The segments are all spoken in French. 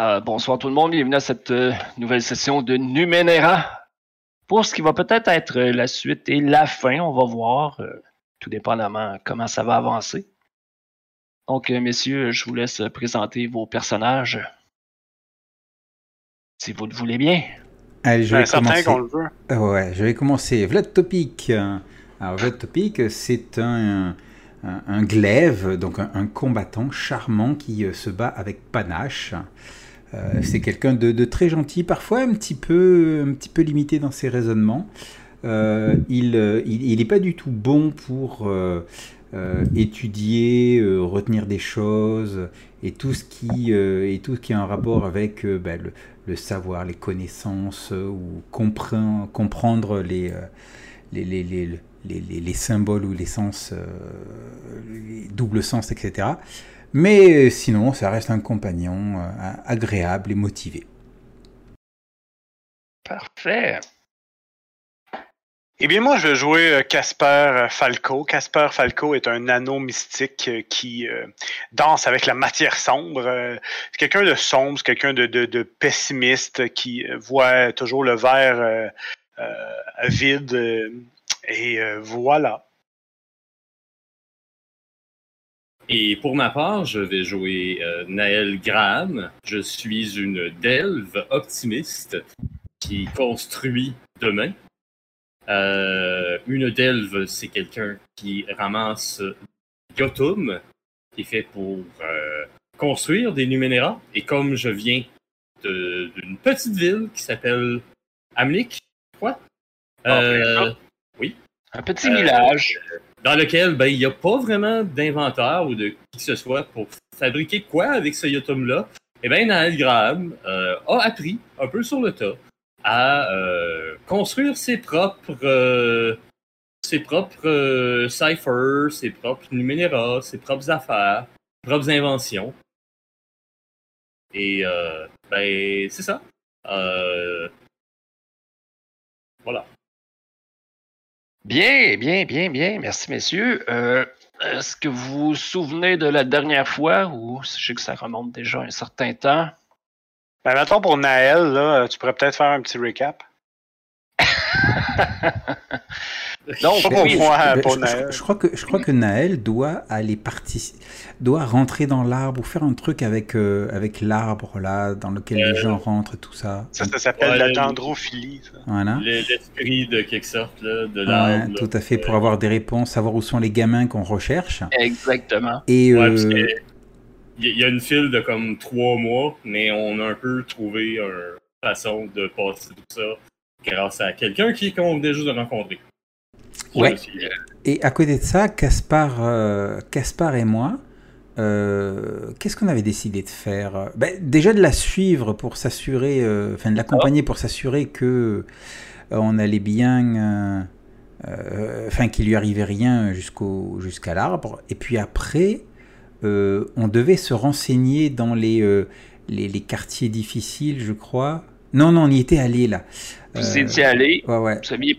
Euh, bonsoir tout le monde, bienvenue à cette euh, nouvelle session de Numenera. Pour ce qui va peut-être être euh, la suite et la fin, on va voir, euh, tout dépendamment comment ça va avancer. Donc, euh, messieurs, je vous laisse présenter vos personnages. Si vous le voulez bien. Allez, je Ben, vais certain commencer. qu'on le veut. Ouais, je vais commencer. Vlad Topic. Alors, Vlad Topic, c'est un, un, un glaive, donc un, un combattant charmant qui euh, se bat avec panache. Euh, c'est quelqu'un de, très gentil, parfois un petit peu, limité dans ses raisonnements. Euh, il n'est est pas du tout bon pour euh, euh, étudier, euh, retenir des choses et tout ce qui, euh, et tout a un rapport avec euh, ben, le, savoir, les connaissances euh, ou comprend- comprendre euh, les symboles ou les sens, euh, les doubles sens, etc. Mais euh, sinon, ça reste un compagnon euh, agréable et motivé. Parfait. Eh bien, moi, je vais jouer euh, Casper Falco. Casper Falco est un anneau mystique qui danse avec la matière sombre. C'est quelqu'un de sombre, c'est quelqu'un de, pessimiste qui voit toujours le verre vide. et voilà. Et pour ma part, je vais jouer euh, Naël Graham. Je suis une delve optimiste qui construit demain. Euh, une delve, c'est quelqu'un qui ramasse Yotum, qui est fait pour euh, construire des Numenera. Et comme je viens d'une petite ville qui s'appelle Amlik, quoi? Euh, Un petit Euh, village. Dans lequel ben, il n'y a pas vraiment d'inventaire ou de qui que ce soit pour fabriquer quoi avec ce Yotum-là. Et bien, Naël Graham euh, a appris un peu sur le tas à euh, construire ses propres euh, ses propres euh, ciphers, ses propres numéras, ses propres affaires, ses propres inventions. Et euh, ben c'est ça. Euh, voilà. Bien, bien, bien, bien. Merci, messieurs. Euh, Est-ce que vous vous souvenez de la dernière fois ou je sais que ça remonte déjà un certain temps? Ben, mettons pour Naël, là, tu pourrais peut-être faire un petit recap. Je- crois que, je crois que Naël doit aller parti doit rentrer dans l'arbre ou faire un truc avec, euh, avec l'arbre là, dans lequel les gens rentrent, tout ça. Ça, ça s'appelle Ouais, la dendrophilie. ça. Voilà. Le- L'esprit de quelque sorte là, de Ouais, l'arbre. tout à fait, pour avoir des réponses, savoir où sont les gamins qu'on recherche. Exactement. Et Ouais, euh, il y, il y a une file de comme trois mois, mais on a un peu trouvé une façon de passer tout ça grâce à quelqu'un qui qu'on venait juste de rencontrer. Ouais. C'est- Et à côté de ça, Caspar, euh, Caspar et moi, euh, qu'est-ce qu'on avait décidé de faire? Ben, Déjà de la suivre pour s'assurer, euh, enfin de l'accompagner pour s'assurer que euh, on allait bien, euh, euh, enfin qu'il lui arrivait rien jusqu'au jusqu'à l'arbre. Et puis après, euh, on devait se renseigner dans les, euh, les les quartiers difficiles, je crois. Non, non, on y était allé là. Vous Euh, étiez allé, Ouais, ouais. vous saviez,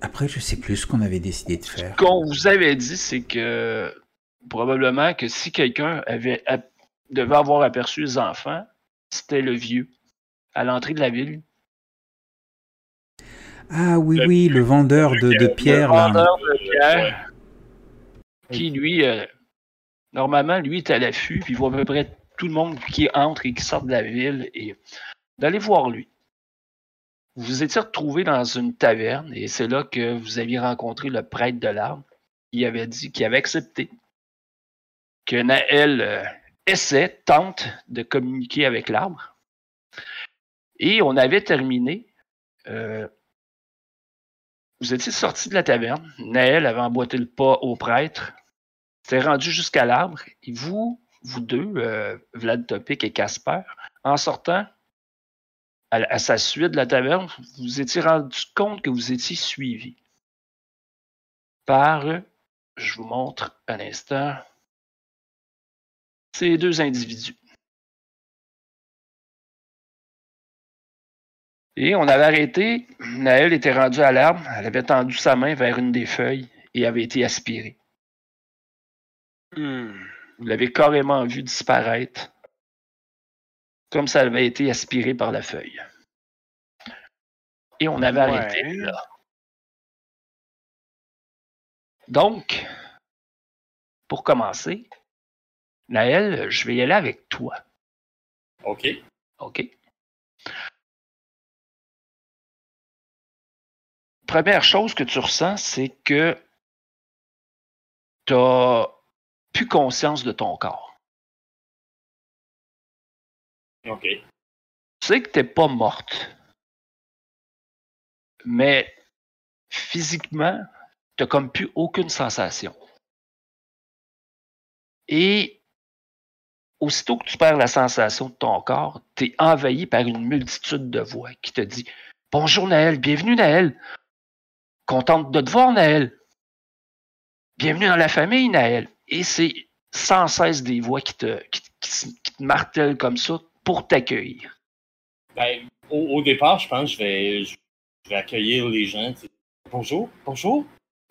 Après, je sais plus ce qu'on avait décidé de faire. ce qu'on vous avait dit, c'est que probablement que si quelqu'un avait devait avoir aperçu les enfants, c'était le vieux à l'entrée de la ville. Ah oui, Le- oui, le vendeur de, de le pierre, le là. vendeur de pierre, qui lui, euh, normalement, lui est à l'affût, puis il voit à peu près tout le monde qui entre et qui sort de la ville, et d'aller voir lui. Vous vous étiez retrouvé dans une taverne, et c'est là que vous aviez rencontré le prêtre de l'arbre, qui avait dit qu'il avait accepté que Naël euh, essaie, tente de communiquer avec l'arbre. Et on avait terminé. euh, vous étiez sorti de la taverne. Naël avait emboîté le pas au prêtre. C'était rendu jusqu'à l'arbre. Et vous, vous deux, euh, Vlad Topic et Casper, en sortant à, à sa suite de la taverne, vous vous étiez rendu compte que vous étiez suivi par, je vous montre un instant, ces deux individus. Et on avait arrêté. Naël était rendu à l'arbre. Elle avait tendu sa main vers une des feuilles et avait été aspirée. Hmm. Vous l'avez carrément vu disparaître comme ça avait été aspiré par la feuille. Et on avait Ouais. arrêté là. Donc, pour commencer, Naël, je vais y aller avec toi. OK. OK? Première chose que tu ressens, c'est que tu n'as plus conscience de ton corps. Tu sais que tu n'es pas morte. Mais physiquement, tu n'as comme plus aucune sensation. Et aussitôt que tu perds la sensation de ton corps, tu es envahi par une multitude de voix qui te dit Bonjour Naël, bienvenue Naël. Contente de te voir Naël. Bienvenue dans la famille Naël. Et c'est sans cesse des voix qui te, qui- qui te martèlent comme ça pour t'accueillir? Ben, au, au départ, je pense que je vais, je vais accueillir les gens. tu sais. Bonjour, bonjour.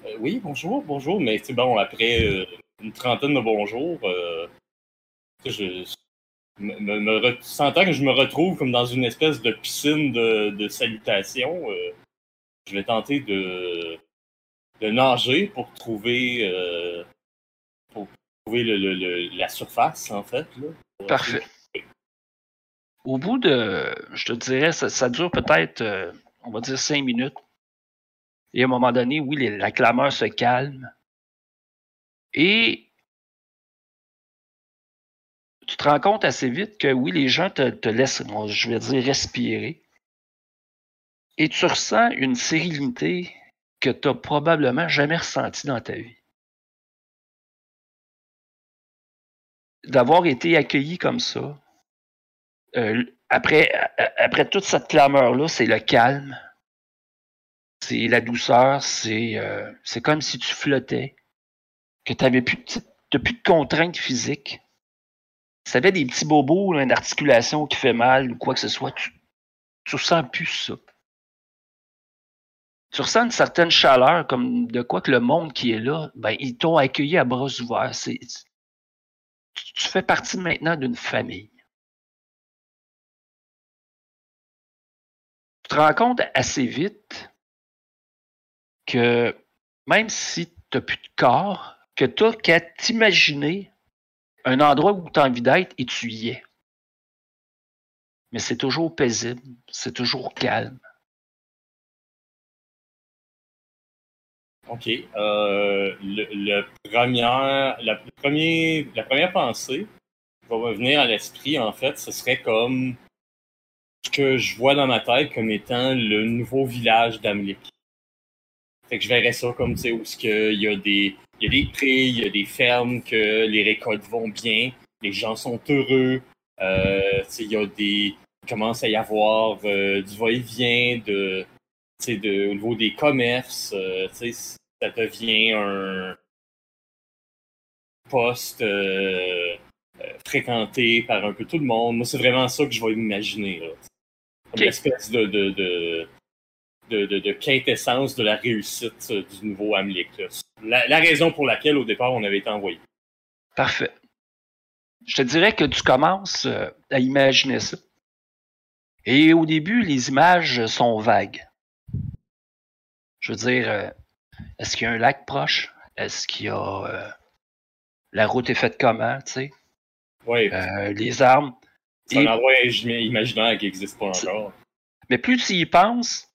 Euh, oui, bonjour, bonjour. Mais c'est bon, après euh, une trentaine de bonjours, euh, je, me, me- sentant que je me retrouve comme dans une espèce de piscine de, de salutations, je vais tenter de, de nager pour trouver, pour trouver le- le- le- la surface, en fait. Là, Parfait. Au bout de, je te dirais, ça, dure peut-être, euh, on va dire, cinq minutes. Et à un moment donné, oui, la clameur se calme. Et tu te rends compte assez vite que oui, les gens te, laissent, je vais dire, respirer. Et tu ressens une sérénité que tu n'as probablement jamais ressentie dans ta vie. D'avoir été accueilli comme ça, euh, après, après toute cette clameur-là, c'est le calme, c'est la douceur, c'est euh, comme si tu flottais, que tu n'avais plus, de- plus de contraintes physiques. Si tu avais des petits bobos, là, une articulation qui fait mal ou quoi que ce soit, tu, tu ressens plus ça. Tu ressens une certaine chaleur, comme de quoi que le monde qui est là, ben, ils t'ont accueilli à bras ouverts. Tu fais partie maintenant d'une famille. Tu te rends compte assez vite que même si tu n'as plus de corps, que tu n'as qu'à t'imaginer un endroit où tu as envie d'être et tu y es. Mais c'est toujours paisible, c'est toujours calme. OK. Euh, le, la, premier, la première pensée qui va me venir à l'esprit, en fait, ce serait comme que je vois dans ma tête comme étant le nouveau village d'Amlik. Fait que je verrais ça comme, tu sais, où il y a des, il y a des il y a des fermes, que les récoltes vont bien, les gens sont heureux, euh, il y a des, il commence à y avoir euh, du va-et-vient de, de, au niveau des commerces, euh, ça devient un poste euh, euh, fréquenté par un peu tout le monde. Moi, c'est vraiment ça que je vais imaginer. Une espèce de, de, de, de, de, de quintessence de la réussite euh, du nouveau là. La, la raison pour laquelle, au départ, on avait été envoyé. Parfait. Je te dirais que tu commences euh, à imaginer ça. Et au début, les images sont vagues. Je veux dire, euh, est-ce qu'il y a un lac proche? Est-ce qu'il y a... euh, la route est faite comment, tu sais? Oui, Euh, les armes. C'est un endroit im- imaginaire qui n'existe pas encore. Mais plus tu y penses,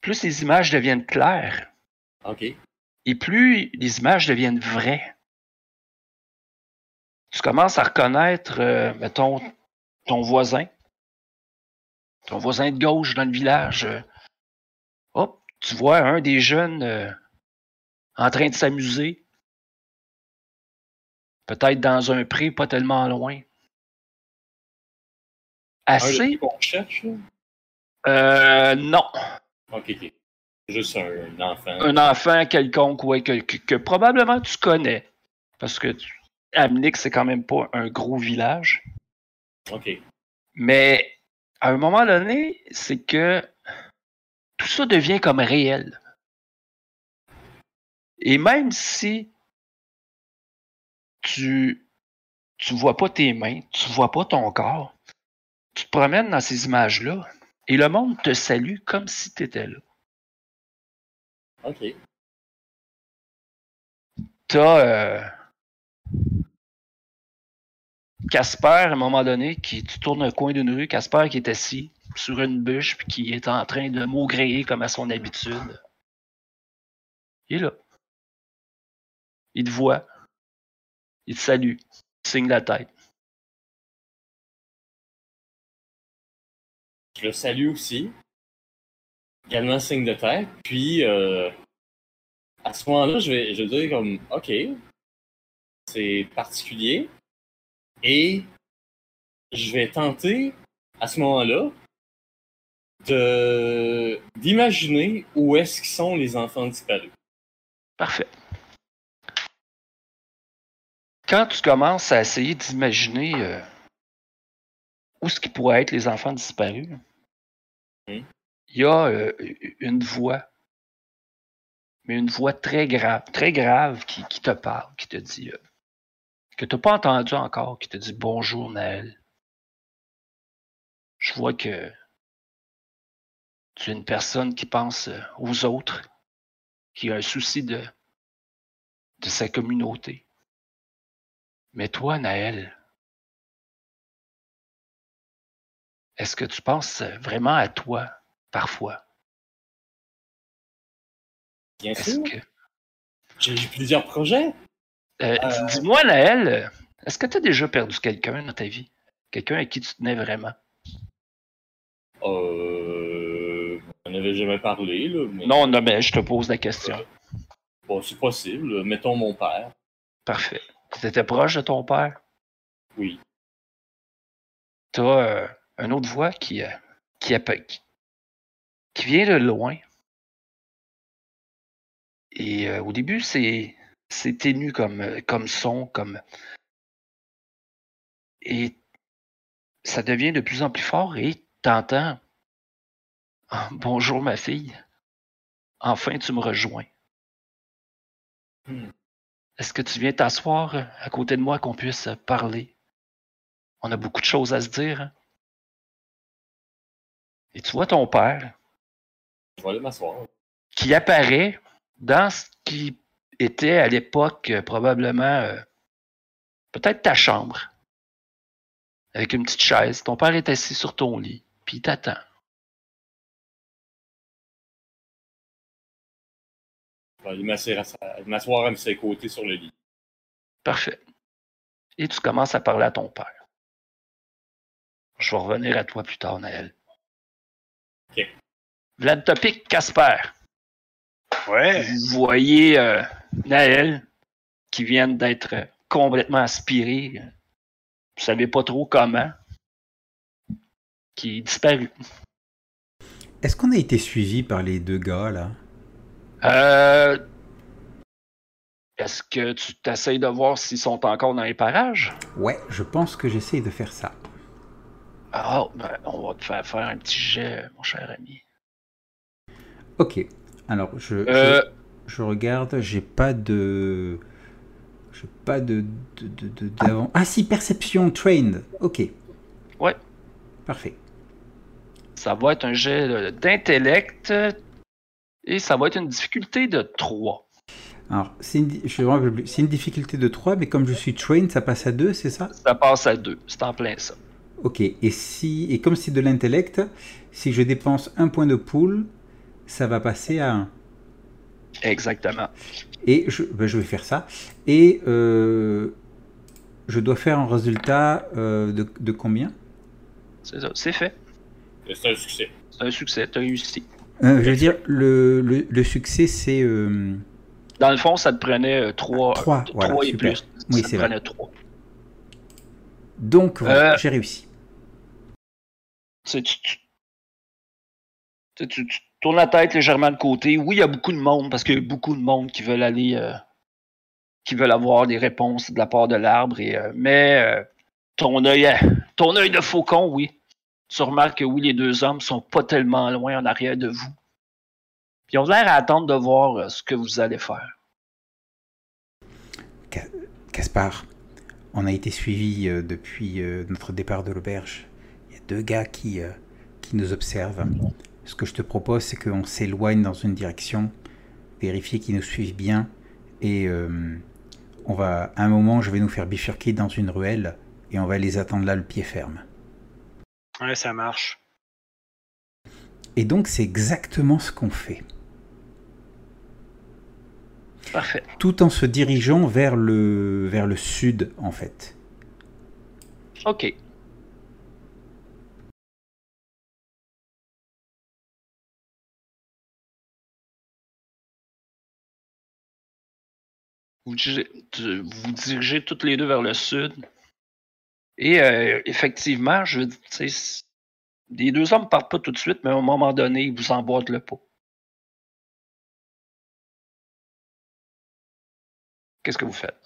plus les images deviennent claires. OK. Et plus les images deviennent vraies. Tu commences à reconnaître, euh, mettons, ton voisin. Ton voisin de gauche dans le village. euh, hop, tu vois un des jeunes euh, en train de s'amuser. Peut-être dans un pré pas tellement loin. Assez? qu'on cherche? Euh, non. OK, OK. Juste un enfant. un enfant quelconque, ouais, que, que- que probablement tu connais. Parce que Amnick, c'est quand même pas un gros village. OK. Mais à un moment donné, c'est que tout ça devient comme réel. Et même si tu tu vois pas tes mains, tu vois pas ton corps, Tu te promènes dans ces images-là et le monde te salue comme si tu étais là. Ok. T'as euh, Casper, à un moment donné, qui tu tournes un coin d'une rue, Casper qui est assis sur une bûche puis qui est en train de maugréer comme à son habitude. Il est là. Il te voit. Il te salue. Il te signe la tête. Je le salue aussi. Également signe de tête. Puis, euh, à ce moment-là, je vais, je dire comme, OK, c'est particulier. Et je vais tenter, à ce moment-là, d'imaginer où est-ce qu'ils sont les enfants disparus. Parfait. Quand tu commences à essayer d'imaginer euh, où ce qui pourrait être les enfants disparus. Il y a euh, une voix, mais une voix très grave, très grave qui, te parle, qui te dit, euh, que tu n'as pas entendu encore, qui te dit bonjour Naël. Je vois que tu es une personne qui pense euh, aux autres, qui a un souci de, de sa communauté. Mais toi, Naël, est-ce que tu penses vraiment à toi parfois? Bien sûr. que. J'ai plusieurs projets. Euh, Euh. Dis-moi, Naël, euh, est-ce que tu as déjà perdu quelqu'un dans ta vie? Quelqu'un à qui tu tenais vraiment? Euh, on n'avait jamais parlé, là, mais Non, non, mais je te pose la question. bon, c'est possible. Mettons mon père. Parfait. Tu étais proche de ton père? Oui. As une autre voix qui, euh, qui, qui, qui vient de loin. Et euh, au début, c'est c'est ténu comme, euh, comme son, comme. Et ça devient de plus en plus fort et t'entends. Ah, bonjour ma fille. Enfin tu me rejoins. Hmm. Est-ce que tu viens t'asseoir à côté de moi qu'on puisse parler? On a beaucoup de choses à se dire. hein? Et tu vois ton père Je vais aller m'asseoir. qui apparaît dans ce qui était à l'époque euh, probablement euh, peut-être ta chambre. Avec une petite chaise. Ton père est assis sur ton lit, puis il t'attend. Je vais aller m'asseoir à, sa- m'asseoir à ses côtés sur le lit. Parfait. Et tu commences à parler à ton père. Je vais revenir à toi plus tard, Naël. Vlad Topic, Casper. Ouais. Vous voyez euh, Naël qui vient d'être complètement aspiré. Vous savez pas trop comment. Qui est disparu. Est-ce qu'on a été suivi par les deux gars là? Euh, Est-ce que tu t'essayes de voir s'ils sont encore dans les parages? Ouais, je pense que j'essaye de faire ça. Ah, ben, on va te faire faire un petit jet, mon cher ami. Ok. Alors, je, Euh, je, je regarde, j'ai pas de. J'ai pas de. de, de- de- d'avant- Ah si, perception trained. Ok. Ouais. Parfait. ça va être un jet d'intellect et ça va être une difficulté de 3. Alors, c'est une, une difficulté de 3, mais comme je suis trained, ça passe à 2, c'est ça? Ça passe à 2. C'est en plein ça. Ok. Et, si, et comme c'est de l'intellect, si je dépense un point de pool, ça va passer à 1. Exactement. Et je, ben, je vais faire ça. Et euh, je dois faire un résultat euh, de, de combien? C'est ça. C'est fait. C'est un succès. C'est un succès. Tu as réussi. Euh, Je veux dire, le, le, le succès, c'est... euh, Dans le fond, ça te prenait 3, Trois, voilà, et super. plus. Oui, ça te vrai. prenait 3. Donc, voilà, Euh, j'ai réussi. Tu, tu, tournes la tête légèrement de côté. Oui, il y a beaucoup de monde parce qu'il y a beaucoup de monde qui veulent aller, euh, qui veulent avoir des réponses de la part de l'arbre. Euh, mais euh, ton œil, ton œil de faucon, oui. Tu remarques que oui, les deux hommes sont pas tellement loin en arrière de vous. Puis ils ont l'air à attendre de voir ce que vous allez faire. Caspar, on a été suivi depuis notre départ de l'auberge. Deux gars qui, euh, qui nous observent. Ce que je te propose, c'est qu'on s'éloigne dans une direction, vérifier qu'ils nous suivent bien, et euh, on va, à un moment, je vais nous faire bifurquer dans une ruelle, et on va les attendre là le pied ferme. Ouais, ça marche. Et donc, c'est exactement ce qu'on fait. Parfait. Tout en se dirigeant vers le, vers le sud, en fait. OK. Vous vous dirigez toutes les deux vers le sud. Et euh, effectivement, je veux dire, les deux hommes partent pas tout de suite, mais à un moment donné, ils vous emboîtent le pot. Qu'est-ce que vous faites?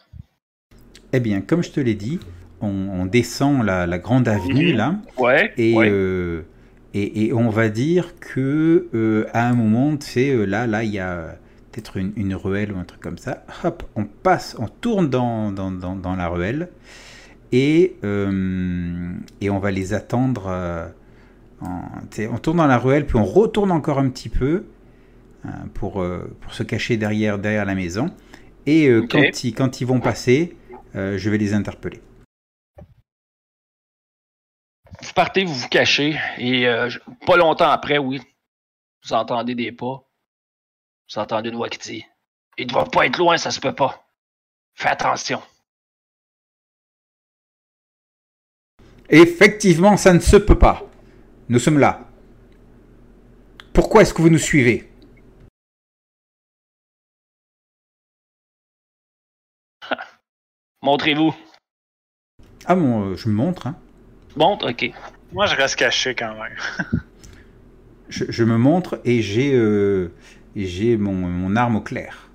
Eh bien, comme je te l'ai dit, on, on descend la, la grande avenue, Mhm. là, Ouais. et, ouais. euh, et, et on va dire que euh, à un moment, tu sais, là, là, il y a peut-être une, une ruelle ou un truc comme ça. Hop, on passe, on tourne dans, dans, dans, dans la ruelle et, euh, et on va les attendre. euh, en- on tourne dans la ruelle, puis on retourne encore un petit peu hein, pour, euh, pour se cacher derrière, derrière la maison. Et euh, quand, ils, quand ils vont passer, euh, je vais les interpeller. Vous partez, vous vous cachez, et euh, pas longtemps après, oui, vous entendez des pas. Vous entendez une voix qui dit Il doit pas être loin, ça se peut pas. Fais attention. Effectivement, ça ne se peut pas. Nous sommes là. Pourquoi est-ce que vous nous suivez? Montrez-vous. Ah bon, euh, je me montre. hein. Montre, ok. Moi, je reste caché quand même. Je, je me montre et j'ai euh, j'ai mon, mon arme au clair.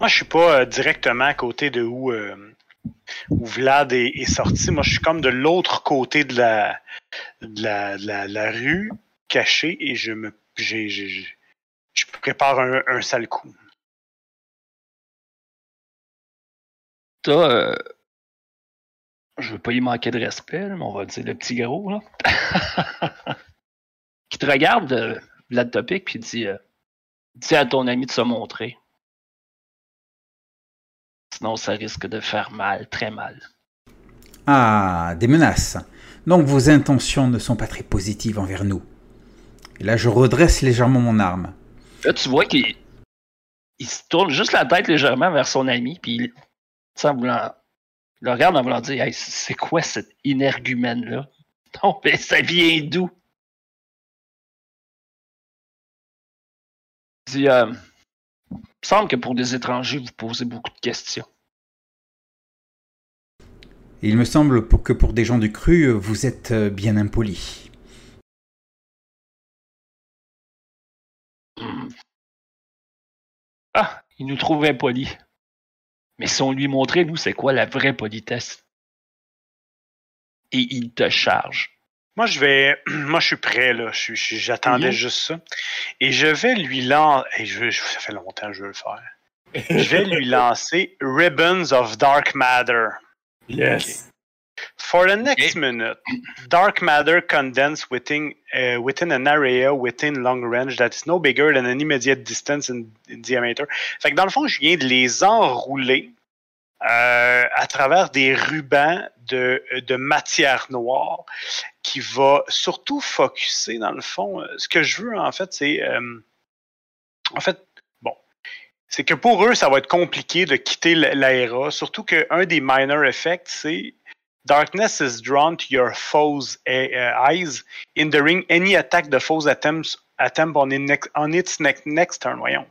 Moi, je suis pas euh, directement à côté de où, euh, où Vlad est, est sorti. Moi, je suis comme de l'autre côté de la, de la, de la, de la rue, caché, et je me, j'ai, j'ai- j'ai- je prépare un, un sale coup. T'as. euh, Je veux pas y manquer de respect, mais on va dire le petit gros, là. qui te regarde, euh, Vlad Topic, puis dit euh, Dis à ton ami de se montrer. Sinon, ça risque de faire mal, très mal. Ah, des menaces. Donc vos intentions ne sont pas très positives envers nous. Et là, je redresse légèrement mon arme. Là, tu vois qu'il il se tourne juste la tête légèrement vers son ami, puis il, voulant, il le regarde en voulant dire Hey, c'est quoi cet énergumène-là? Non, mais ça vient d'où? Dit euh, Il me semble que pour des étrangers, vous posez beaucoup de questions. Il me semble que pour des gens du cru, vous êtes euh, bien impolis. Hmm. Ah, il nous trouve impolis. Mais si on lui montrait, nous, c'est quoi la vraie politesse? Et il te charge. Moi, je vais. Moi, je suis prêt, là. Je je J'attendais Mhm. juste ça. Et je vais lui lancer. Et je, ça fait longtemps que je veux le faire. Je vais lui lancer Ribbons of Dark Matter. Yes! For the next Okay. minute, dark matter condensed within uh, within an area within long range that is no bigger than an immediate distance in, in diameter. Fait que dans le fond, je viens de les enrouler euh, à travers des rubans de, de matière noire qui va surtout focuser dans le fond. euh, Ce que je veux en fait, c'est euh, en fait bon, c'est que pour eux, ça va être compliqué de quitter l- l'aéra, surtout qu'un des minor effects, c'est Darkness is drawn to your foe's eh, eyes, hindering any attack the foe's attempts attempt on, its next, next turn. Voyons,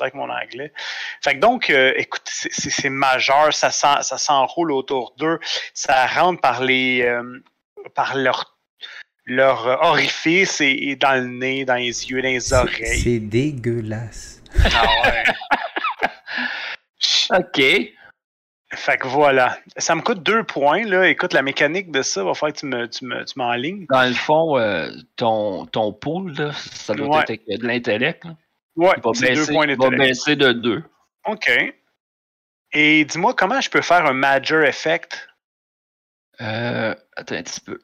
avec mon anglais. Fait que donc, euh, écoute, c'est- majeur, ça s'enroule autour d'eux, ça rentre par les, euh, par leur, leur orifice et, et dans le nez, dans les yeux, dans les oreilles. c'est dégueulasse. Ah ouais. OK. Fait que voilà. Ça me coûte deux points. Là. Écoute, la mécanique de ça va faire que tu me, tu me, tu m'enlignes. Dans le fond, euh, ton, ton pool, là, ça doit Ouais. être avec de l'intellect. là. Ouais, Il va, c'est deux points va baisser de deux. OK. Et dis-moi comment je peux faire un Major Effect. Euh, attends un petit peu.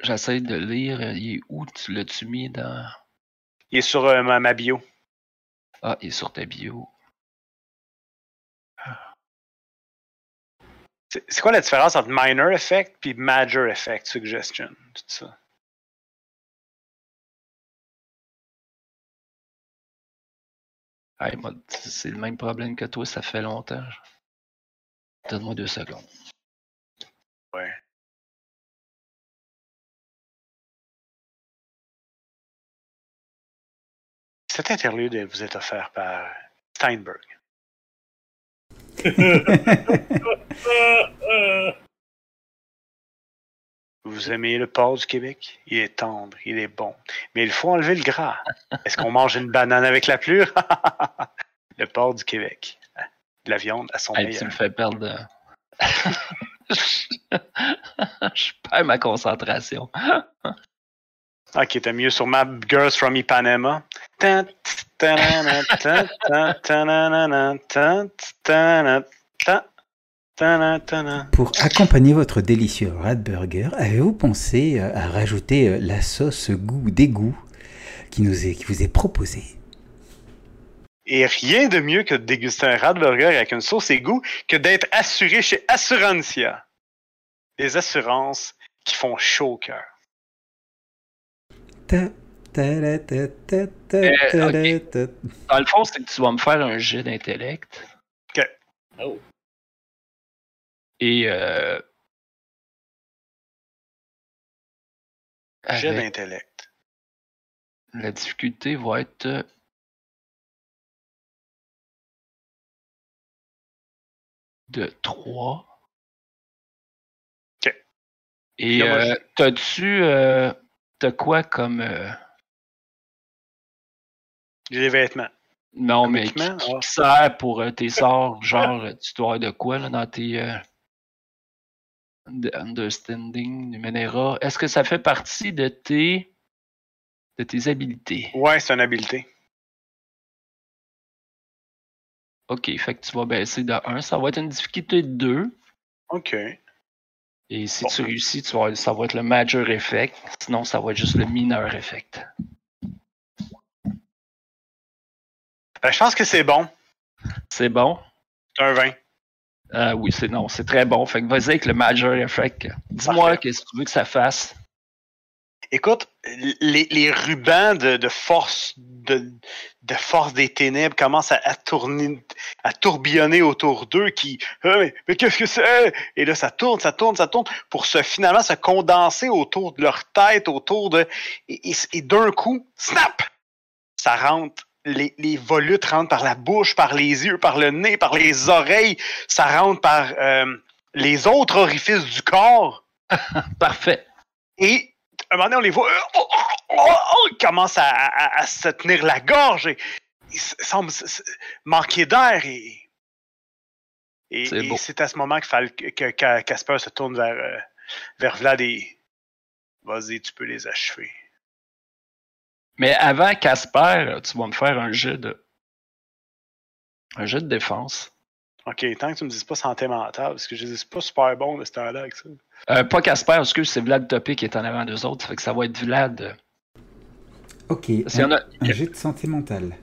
J'essaie de lire. Il est où? Tu l'as-tu mis dans? Il est sur euh, ma, ma bio. Ah, il est sur ta bio. C'est quoi la différence entre minor effect puis major effect suggestion? Tout ça. Hey, c'est le même problème que toi, ça fait longtemps. Donne-moi deux secondes. Cet interlude vous est offert par Steinberg. Vous aimez le porc du Québec? Il est tendre, il est bon. Mais il faut enlever le gras. Est-ce qu'on mange une banane avec la plure? le porc du Québec. De la viande à son Hey, tu me fais perdre. Je perds ma concentration. Ok, t'as mieux sur ma Girls from Ipanema. Pour accompagner votre délicieux Radburger, avez-vous pensé euh, à rajouter euh, la sauce goût d'égout qui, nous est, qui vous est proposée Et rien de mieux que de déguster un rat burger avec une sauce égout que d'être assuré chez Assurantia. Les assurances qui font chaud au cœur. Euh, ok. Dans le fond, c'est que tu vas me faire un jet d'intellect. Oh. Et euh, Jet d'intellect. la difficulté va être de 3. Ok. Et euh, t'as-tu euh, t'as quoi comme euh, des vêtements. non Comme mais qui, Ah. sert pour euh, tes sorts genre tu dois avoir de quoi là, dans tes de- understanding numéra est-ce que ça fait partie de tes de tes habilités? Ouais, c'est une habileté. Ok fait que tu vas baisser de 1 ça va être une difficulté de 2 OK. Et si Bon. tu réussis, tu vas- ça va être le major effect. Sinon, ça va être juste le minor effect. Ben, je pense que c'est bon. C'est bon? C'est un 20. Euh, oui, c'est non, c'est très bon. Fait que vas-y avec le major effect. Dis-moi qu'est-ce que tu veux que ça fasse. Écoute, les, les rubans de, de force de, de force des ténèbres commencent à, à tourner, à tourbillonner autour d'eux qui Ah, mais, mais qu'est-ce que c'est Et là ça tourne, ça tourne, ça tourne pour se finalement se condenser autour de leur tête, autour de et, et- et d'un coup, snap, ça rentre. Les, les volutes rentrent par la bouche, par les yeux, par le nez, par les oreilles. Ça rentre par euh, les autres orifices du corps. Parfait. Et un moment donné, on les voit. euh, oh, oh, oh, ils commencent à, à- à se tenir la gorge et ils semblent manquer d'air. Et, et, C'est à ce moment que, Fal- que, que Casper se tourne vers, euh, vers Vlad et vas-y, tu peux les achever. Mais avant Casper, tu vas me faire un jeu de. Un jeu de défense. Ok, tant que tu me dises pas santé mentale, parce que je dis pas super bon de ce temps-là avec ça. Euh, pas Casper, excuse, c'est Vlad Topé qui est en avant d'eux autres. Fait que ça va être Vlad. Ok, Parce un, a un jet de santé mentale.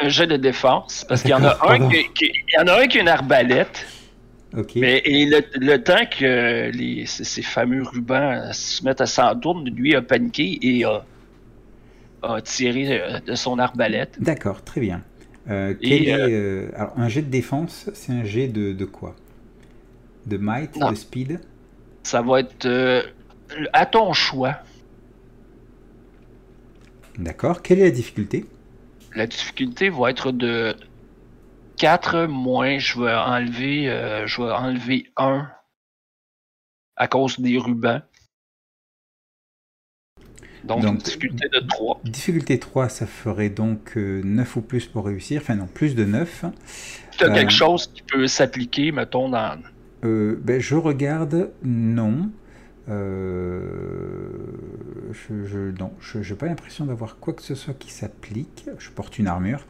un jeu de défense. Parce qu'il y en a un qui, qui- il y en a un qui a une arbalète. Ok. Mais et le, le temps que les, ces, ces fameux rubans se mettent à s'entourner, lui a paniqué et a, a tiré euh, de son arbalète. D'accord, très bien. Euh, Et, quel est, euh, euh, alors, un jet de défense, c'est un jet de, de quoi? De might, Non. de speed? Ça va être euh, à ton choix. D'accord. Quelle est la difficulté? La difficulté va être de 4 moins, je vais enlever, euh, je vais enlever 1 à cause des rubans. Donc, Donc, difficulté de 3. Difficulté 3, ça ferait donc euh, 9 ou plus pour réussir. Enfin non, plus de 9. Tu as Euh, quelque chose qui peut s'appliquer, mettons, dans. Euh, ben, je regarde, non. Euh, je, je, non, je n'ai pas l'impression d'avoir quoi que ce soit qui s'applique. Je porte une armure.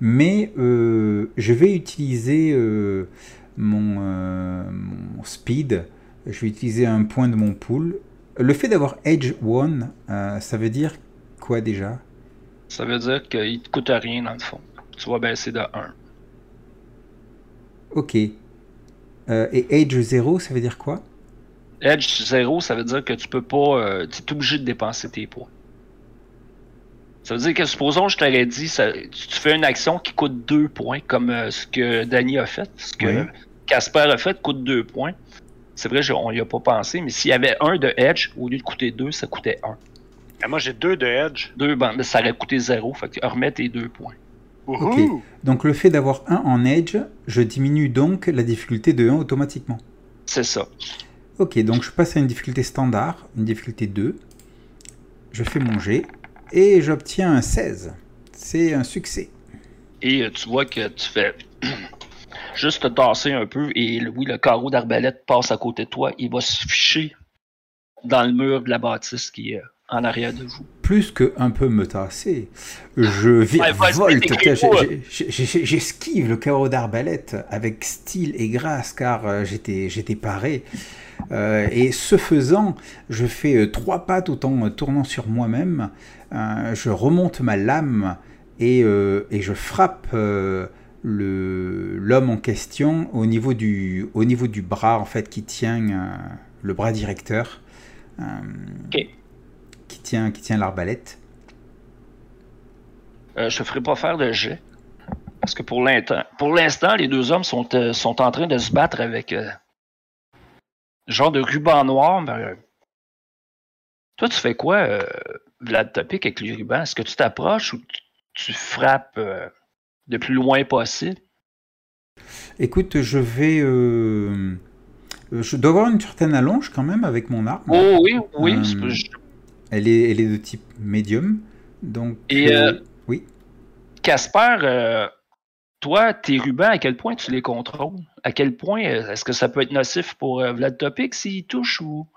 Mais euh, je vais utiliser mon, mon speed. Je vais utiliser un point de mon pool le fait d'avoir Edge One, euh, ça veut dire quoi déjà? Ça veut dire qu'il te coûte rien dans le fond. Tu vas baisser de 1. Ok. Euh, et Edge 0, ça veut dire quoi? Edge 0, ça veut dire que tu peux pas. euh, tu es obligé de dépenser tes points. Ça veut dire que supposons, je t'aurais dit, ça- tu fais une action qui coûte 2 points, comme euh, ce que Danny a fait, ce que Oui. Casper a fait coûte 2 points. C'est vrai, je- on y a pas pensé, mais s'il y avait un de Edge, au lieu de coûter 2, ça coûtait 1. Ah, moi, j'ai deux de Edge. 2, ben, ben, ça aurait coûté 0, fait que remets tes 2 points. Wouhou! Donc le fait d'avoir 1 en Edge, je diminue donc la difficulté de 1 automatiquement. C'est ça. Ok, donc je passe à une difficulté standard, une difficulté 2. Je fais mon jet et j'obtiens un 16. C'est un succès. Et euh, tu vois que tu fais juste te tasser un peu et le- oui, le carreau d'arbalète passe à côté de toi. Il va se ficher dans le mur de la bâtisse qui est euh, en arrière de vous. Plus que un peu me tasser, je vi- Ouais, vas-y, volte, t'écris j'ai- pas. j'ai- j'ai- j'esquive le carreau d'arbalète avec style et grâce car euh, j'étais paré. Euh, et ce faisant, je fais euh, trois pas tout en tournant sur moi-même. Euh, je remonte ma lame et, euh, et je frappe l'homme en question au niveau, du, au niveau du bras en fait qui tient le bras directeur. Qui tient, qui tient l'arbalète. Euh, je te ferai pas faire de jet. Parce que pour l'instant, les deux hommes sont, euh, sont en train de se battre avec euh, genre de ruban noir. mais, toi, tu fais quoi, Vlad Topic, avec les rubans? Est-ce que tu t'approches ou tu, tu frappes le plus loin possible? Écoute, je vais. je dois avoir une certaine allonge quand même avec mon arme. Oh oui, oui. Je- Elle, est, elle est de type médium. Donc. Et, euh, euh, oui. Casper, euh, toi, tes rubans, à quel point tu les contrôles? À quel point est-ce que ça peut être nocif pour euh, Vlad Topic s'il touche ou?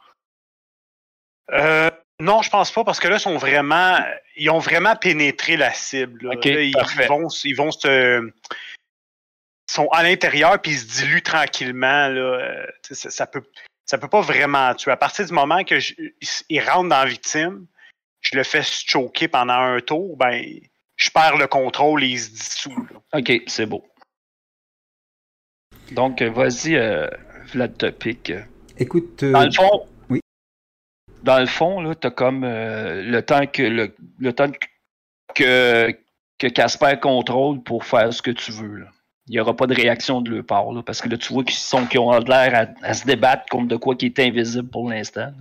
Euh, non, je pense pas, parce que là, ils sont vraiment. Ils ont vraiment pénétré la cible. là. Ok, Là, ils, parfait. ils vont, ils vont se. Ils sont à l'intérieur, puis ils se diluent tranquillement. Là. Ça peut, ça peut pas vraiment tuer. À partir du moment que je- rentrent dans la victime, je le fais choquer pendant un tour, ben, je perds le contrôle et il se dissout. là. Ok, c'est beau. Donc, vas-y, euh, Vlad Topic. Écoute. euh, Dans le fond, oui. Dans le fond, là, t'as comme euh, le temps que le, le temps que que Casper contrôle pour faire ce que tu veux. là. Il n'y aura pas de réaction de leur part, là, parce que là, tu vois qu'ils sont qu'ils ont l'air à, à se débattre contre de quoi qui est invisible pour l'instant.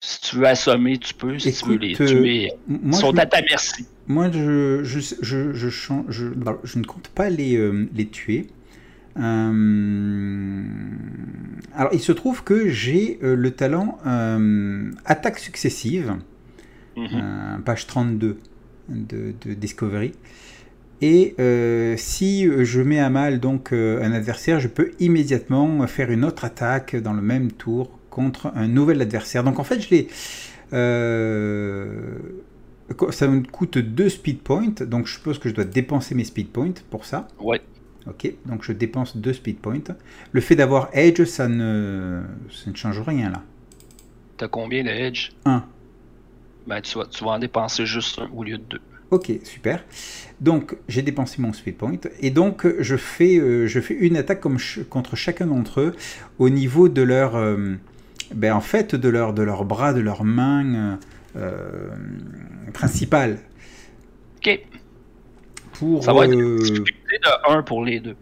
Si tu veux assommer, tu peux. Si tu veux les Écoute, euh, tuer, ils sont je, à ta merci. moi, je, je, je, je, chan- je, ne compte pas les, euh, les tuer. Euh, alors, il se trouve que j'ai le talent attaque successive. Mhm. euh, page 32 de, de Discovery. Et euh, si je mets à mal donc euh, un adversaire, je peux immédiatement faire une autre attaque dans le même tour contre un nouvel adversaire. Donc en fait, je l'ai. euh, ça me coûte 2 speed points, donc je suppose que je dois dépenser mes speed points pour ça. Ouais. Ok, donc je dépense 2 speed points. Le fait d'avoir Edge, ça ne, ça ne change rien là. T'as combien de edge? 1. Ben, tu vas, tu vas en dépenser juste un au lieu de deux. Ok, super. Donc, j'ai dépensé mon speed point. Et donc, je fais, euh, je fais une attaque comme ch- contre chacun d'entre eux au niveau de leur. euh, ben, en fait, de leur, de leur bras, de leurs mains euh, principales. Ok. Pour. Ça va être euh, difficulté de 1 pour les deux.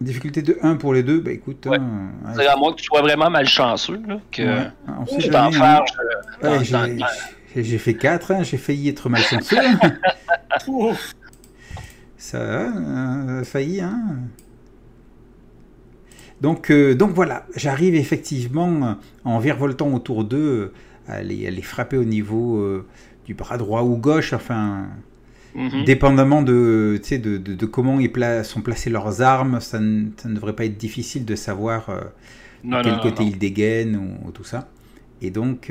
difficulté de 1 pour les deux. Ben, écoute. Ouais. hein, C'est à moins que tu sois vraiment malchanceux, là, que ouais, on sait tu jamais, hein. j'ai- fait 4, j'ai failli être malchanceux. Ouf. Ça a euh, failli, hein donc, euh, donc voilà, j'arrive effectivement euh, en virevoltant autour d'eux à les, à les frapper au niveau euh, du bras droit ou gauche, enfin, Mhm. dépendamment de, de, de- de comment ils pla- sont placées leurs armes, ça ne, ça ne devrait pas être difficile de savoir de quel non, côté non. ils dégainent ou, ou tout ça. Et donc,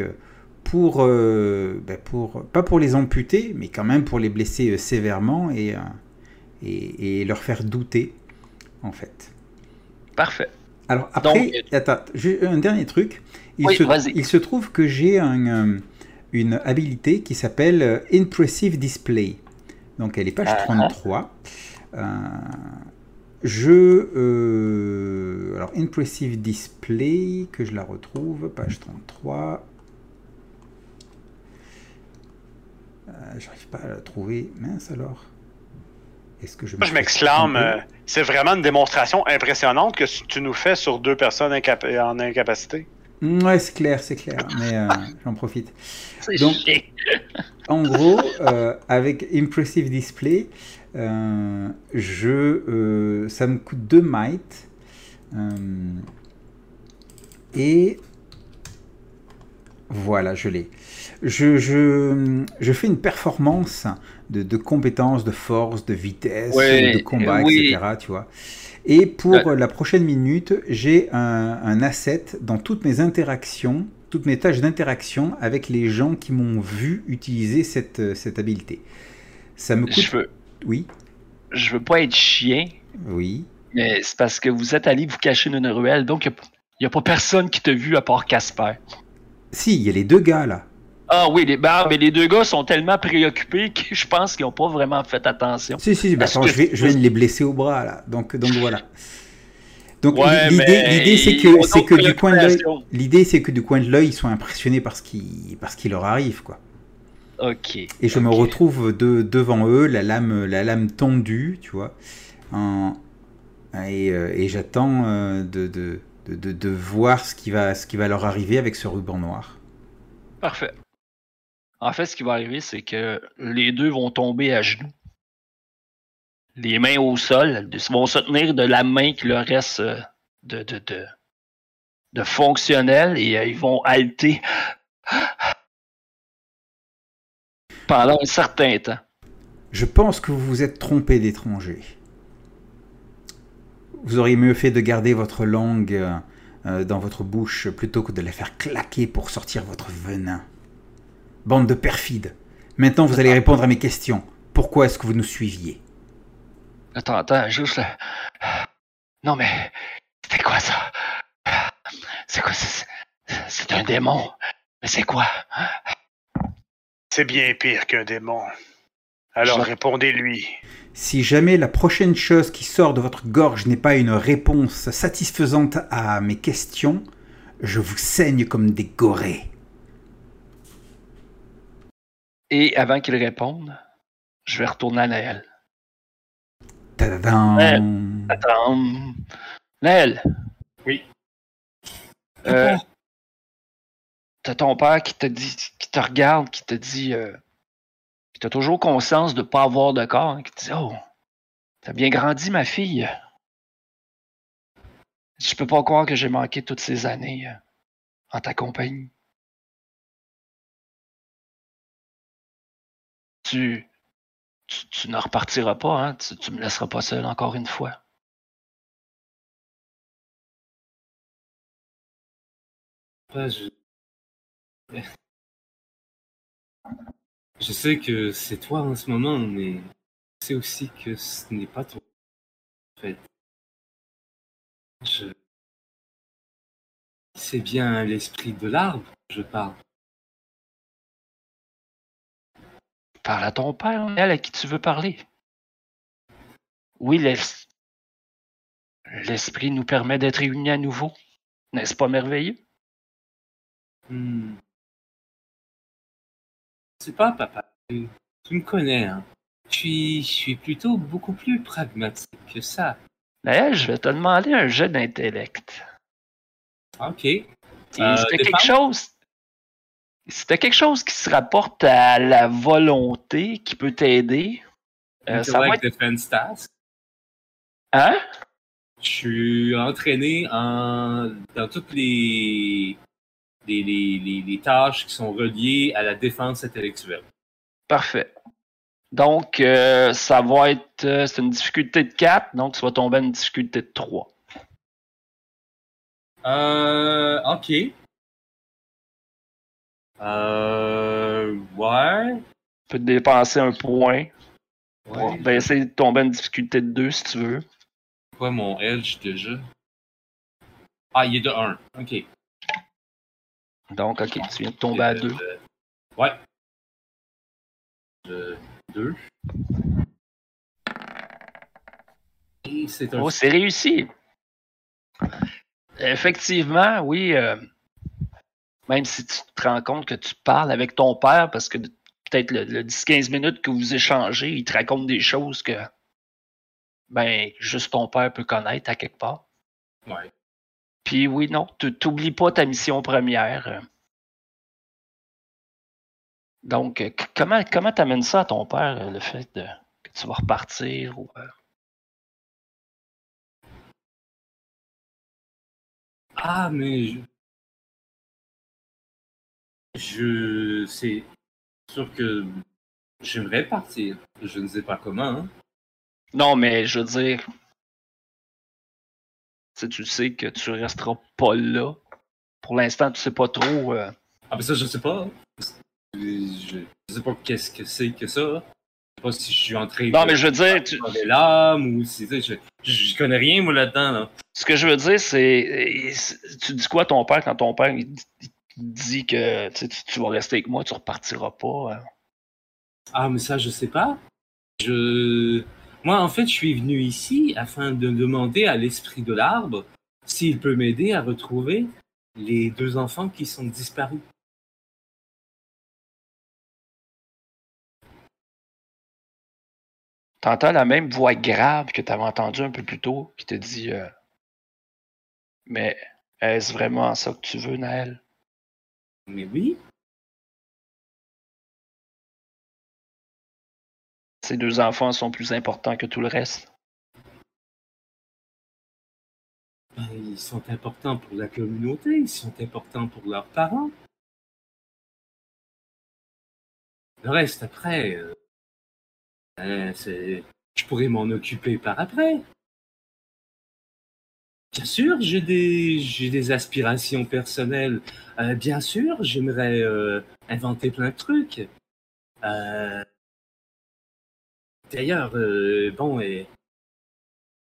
pour, euh, ben, pour, pas pour les amputer, mais quand même pour les blesser euh, sévèrement et, euh, et, et leur faire douter, en fait. Parfait. Alors après, Donc, attends, un dernier truc. Il, Oui, se, il se trouve que j'ai un, une habilité qui s'appelle Impressive Display. Donc elle est page Ah, 33. Euh, je... euh, alors Impressive Display, que je la retrouve, page 33. J'arrive pas à la trouver. Mince alors. Est-ce que je me Moi, je m'exclame. euh, c'est vraiment une démonstration impressionnante que tu nous fais sur deux personnes incap- en incapacité. Ouais, c'est clair, c'est clair, mais euh, j'en profite. C'est Donc-. En gros, euh, avec Impressive Display, euh, je, euh, ça me coûte 2 might. euh, et voilà, je l'ai. Je, je, je fais une performance de, de compétences, de force, de vitesse, Ouais, de combat, oui. etc. Tu vois. Et pour Ouais. la prochaine minute, j'ai un, un asset dans toutes mes interactions, toutes mes tâches d'interaction avec les gens qui m'ont vu utiliser cette, euh, cette habileté. Ça me coûte... Je veux, Oui, je veux pas être chien, oui. mais c'est parce que vous êtes allé vous cacher dans une ruelle, donc il n'y a, pas personne qui t'a vu à part Casper. Si, il y a les deux gars là. Ah oui, les, bah, mais les deux gars sont tellement préoccupés que je pense qu'ils n'ont pas vraiment fait attention. Si, si, attends, que- je, vais, je viens de les blesser au bras là. Donc, donc voilà. Donc Ouais, l'idée, c'est que, c'est que du coin de l'idée c'est que du coin de l'œil, ils sont impressionnés par ce qui, par ce qui leur arrive quoi. Ok. Et je me retrouve de- devant eux, la lame, la lame tendue, tu vois, en- et, euh, et j'attends euh, de, de- de voir ce qui, va, ce qui va leur arriver avec ce ruban noir. Parfait. En fait, ce qui va arriver, c'est que les deux vont tomber à genoux. Les mains au sol. Ils vont se tenir de la main qui leur reste euh, de, de, de, fonctionnel et euh, ils vont halter pendant un certain temps. Je pense que vous vous êtes trompé d'étranger. Vous auriez mieux fait de garder votre langue euh, dans votre bouche plutôt que de la faire claquer pour sortir votre venin. Bande de perfides. Maintenant, vous allez répondre à mes questions. Pourquoi est-ce que vous nous suiviez? Attends, attends, juste. Non, mais. C'était quoi ça? C'est quoi ça? C'est un démon. Mais c'est quoi? C'est bien pire qu'un démon. Alors Je- répondez-lui. Si jamais la prochaine chose qui sort de votre gorge n'est pas une réponse satisfaisante à mes questions, je vous saigne comme des gorées. Et avant qu'il réponde, je vais retourner à Naël. Attends. Naël. Oui. Euh, T'as ton père qui te dit, qui te regarde, qui te dit, euh, qui t'as toujours conscience de pas avoir de corps, hein, qui te dit, oh, t'as bien grandi, ma fille. Je peux pas croire que j'ai manqué toutes ces années euh, en ta compagnie. Tu, tu, ne repartiras pas, hein? Tu, tu me laisseras pas seul encore une fois. Je... sais que c'est toi en ce moment, mais je sais aussi que ce n'est pas toi. Fait, je... C'est bien l'esprit de l'arbre que je parle. Parle à ton père, elle à qui tu veux parler. Oui, l'es- l'esprit nous permet d'être réunis à nouveau. N'est-ce pas merveilleux? Hmm. C'est pas papa. Tu me connais, hein. Je suis, je suis plutôt beaucoup plus pragmatique que ça. D'ailleurs, je vais te demander un jeu d'intellect. Ok. Euh, quelque chose. Si t'as quelque chose qui se rapporte à la volonté qui peut t'aider, euh, ça va Intellect être. Defense Task. Hein? Je suis entraîné en, dans toutes les, les, les, les, les tâches qui sont reliées à la défense intellectuelle. Parfait. Donc, euh, ça va être. euh, c'est une difficulté de 4, donc ça va tomber à une difficulté de 3. Euh, ok. Euh, ouais. Tu peux te dépenser un point. Ouais. Ben, essayer de tomber à une difficulté de 2 si tu veux. Quoi mon edge déjà? Ah, il est de 1. Ok. Donc, ok, tu viens de tomber à 2. Euh, ouais. De 2. Et c'est un. Oh, c'est réussi. Effectivement, oui. euh, même si tu te rends compte que tu parles avec ton père, parce que peut-être le, le 10-15 minutes que vous échangez, il te raconte des choses que ben juste ton père peut connaître à quelque part. Ouais. Puis oui, non, tu t'oublies pas ta mission première. Donc, euh, comment comment t'amènes ça à ton père, euh, le fait de, que tu vas repartir ou euh, Ah, mais je. C'est sûr que j'aimerais partir. Je ne sais pas comment. hein. Non, mais je veux dire, si tu sais que tu resteras pas là. Pour l'instant, tu sais pas trop. euh, Ah, mais ça, je sais pas. Je, je sais pas qu'est-ce que c'est que ça. Je sais pas si je suis en train Non, mais je veux dire, tu- dans les lames ou si. tu sais, Je, je, connais rien, moi, là-dedans. Là. ce que je veux dire, c'est. c'est- Tu dis quoi à ton père quand ton père il, te dit que tu, vas rester avec moi, tu repartiras pas. euh? Ah, mais ça, je sais pas. Je. Moi, en fait, je suis venu ici afin de demander à l'esprit de l'arbre s'il peut m'aider à retrouver les deux enfants qui sont disparus. T'entends la même voix grave que tu avais entendue un peu plus tôt qui te dit euh, Mais est-ce vraiment ça que tu veux, Naël? Mais oui, Ces deux enfants sont plus importants que tout le reste. ben, ils sont importants pour la communauté, ils sont importants pour leurs parents. Le reste, après, euh, ben, je pourrais m'en occuper par après. Bien sûr, j'ai des, j'ai des aspirations personnelles. Euh, bien sûr, j'aimerais euh, inventer plein de trucs. Euh, D'ailleurs, euh, bon,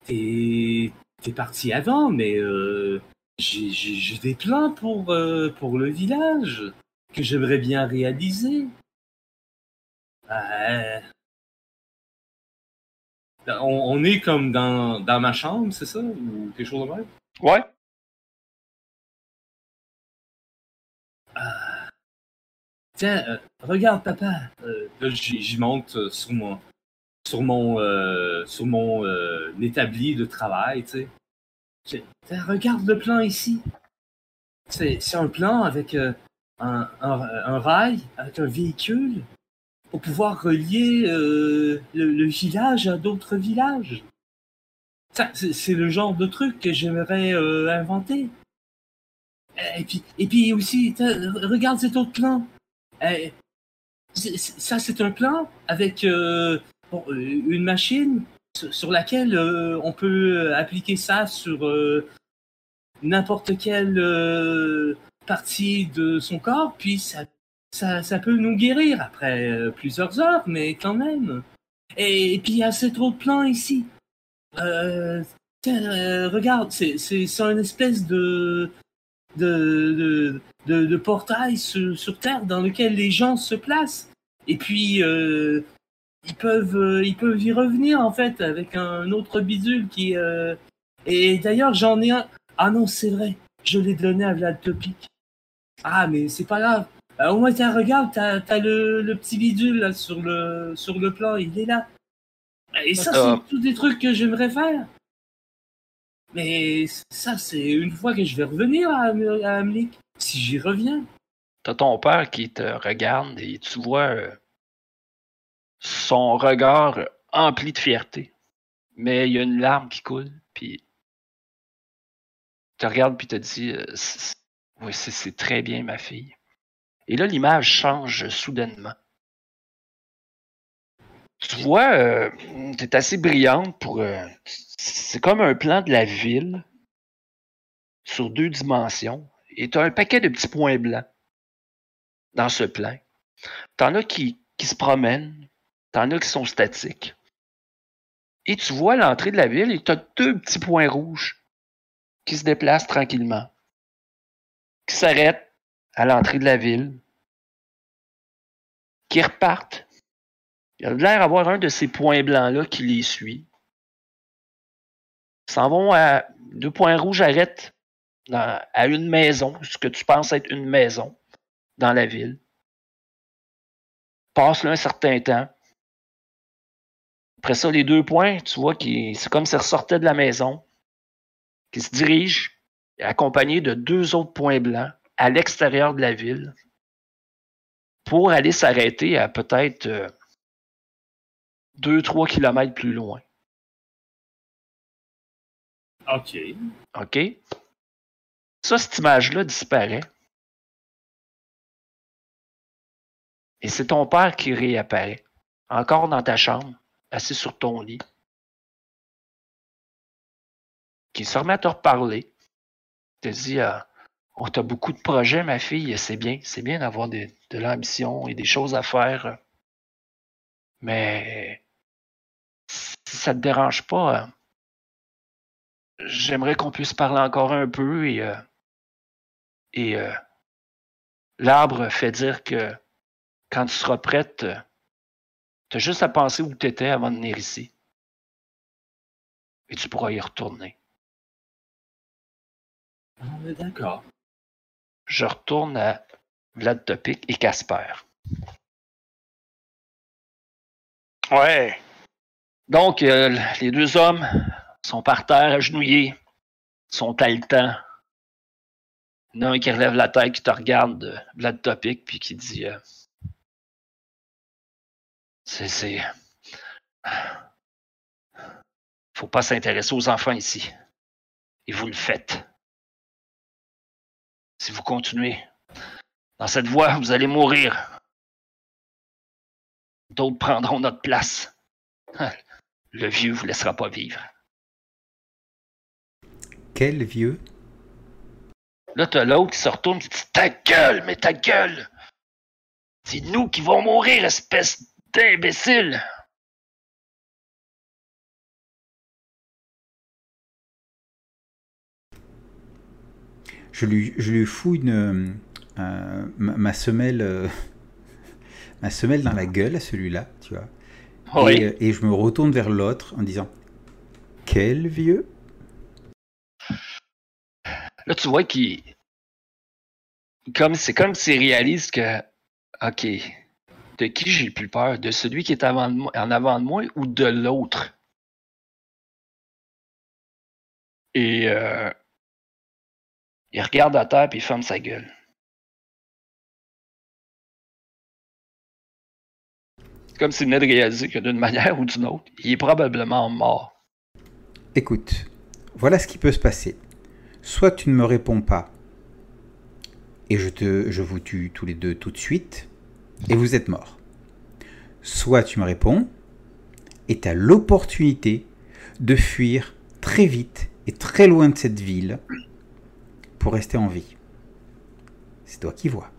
t'es, t'es parti avant, mais euh, j'ai des plans pour, euh, pour le village que j'aimerais bien réaliser. Euh, on, on est comme dans, dans ma chambre, c'est ça? Ou quelque chose de même? Ouais. Tiens, euh, regarde, papa. Euh, là, j'y monte euh, sur mon, sur mon, euh, sur mon établi de travail, tu sais. Tiens, regarde le plan ici. C'est c'est un plan avec un, un, un rail, avec un véhicule, pour pouvoir relier euh, le, le village à d'autres villages. Ça, C'est le genre de truc que j'aimerais euh, inventer. Et puis, et puis aussi, regarde cet autre plan. C'est- ça, c'est un plan avec euh, euh, une machine sur, laquelle euh, on peut appliquer ça sur euh, n'importe quelle euh, partie de son corps, puis ça, ça, ça peut nous guérir après euh, plusieurs heures, mais quand même. Et, puis il y a cet autre plan ici. Euh, euh, regarde, c'est c'est- c'est une espèce de de, de, de, portail sur, Terre dans lequel les gens se placent. Et puis, ils, peuvent, ils peuvent y revenir, en fait, avec un autre bidule qui... Et d'ailleurs, j'en ai un... Ah non, c'est vrai, je l'ai donné à Vlad Topic. Ah, mais c'est pas grave. Au moins, tiens, regarde, t'as as le, le petit bidule là, sur, le, sur le plan, il est là. Et ça, c'est tous des trucs que j'aimerais faire. Mais ça, c'est une fois que je vais revenir à, à Amlik. Si j'y reviens. T'as ton père qui te regarde et tu vois euh, son regard empli de fierté. Mais il y a une larme qui coule, puis il te regarde puis te dit euh, c'est- Oui, c'est très bien, ma fille. Et là, l'image change soudainement. Tu vois, euh, t'es assez brillante pour. euh, c'est comme un plan de la ville sur deux dimensions. Et tu as un paquet de petits points blancs dans ce plan. T'en as qui, qui se promènent, t'en as qui sont statiques. Et tu vois l'entrée de la ville et tu as deux petits points rouges qui se déplacent tranquillement, qui s'arrêtent à l'entrée de la ville, qui repartent. Il a l'air d'avoir un de ces points blancs-là qui les suit. S'en vont à deux points rouges, arrêtent à une maison, ce que tu penses être une maison dans la ville. Passe là un certain temps. Après ça, les deux points, tu vois, c'est comme s'ils ressortaient de la maison, qui se dirigent, accompagnés de deux autres points blancs, à l'extérieur de la ville, pour aller s'arrêter à peut-être euh, deux, trois kilomètres plus loin. OK. OK? Ça, cette image-là disparaît. Et c'est ton père qui réapparaît, encore dans ta chambre, assis sur ton lit, qui se remet à te reparler. Il te dit euh, Oh, t'as beaucoup de projets, ma fille, c'est bien, c'est bien d'avoir de l'ambition et des choses à faire. Mais si ça te dérange pas, euh, j'aimerais qu'on puisse parler encore un peu et, euh, euh, l'arbre fait dire que quand tu seras prête, tu as juste à penser où tu étais avant de venir ici. Et tu pourras y retourner. On est d'accord. Je retourne à Vlad Topic et Casper. Ouais. Donc, euh, les deux hommes sont par terre, agenouillés, sont haletants. Il y en a un qui relève la tête, qui te regarde, euh, Vlad Topic, puis qui dit euh, C'est. c'est- Faut pas s'intéresser aux enfants ici. Et vous le faites. Si vous continuez dans cette voie, vous allez mourir. D'autres prendront notre place. Le vieux vous laissera pas vivre. Quel vieux? Là, t'as l'autre qui se retourne qui dit Ta gueule, mais ta gueule! C'est nous qui vont mourir, espèce d'imbécile! Je lui, je lui fous une, euh, ma, ma semelle, euh, ma semelle dans la gueule à celui-là, tu vois. Oui. Et, euh, et je me retourne vers l'autre en disant Quel vieux Là, tu vois qu'il. Comme, c'est comme s'il réalise que. Ok. De qui j'ai le plus peur? De celui qui est avant de moi- en avant de moi ou de l'autre? Et. euh, il regarde à terre puis ferme sa gueule. Comme s'il venait de réaliser que d'une manière ou d'une autre, il est probablement mort. Écoute, voilà ce qui peut se passer. Soit tu ne me réponds pas et je, te, je vous tue tous les deux tout de suite et vous êtes morts. Soit tu me réponds et tu as l'opportunité de fuir très vite et très loin de cette ville pour rester en vie. C'est toi qui vois.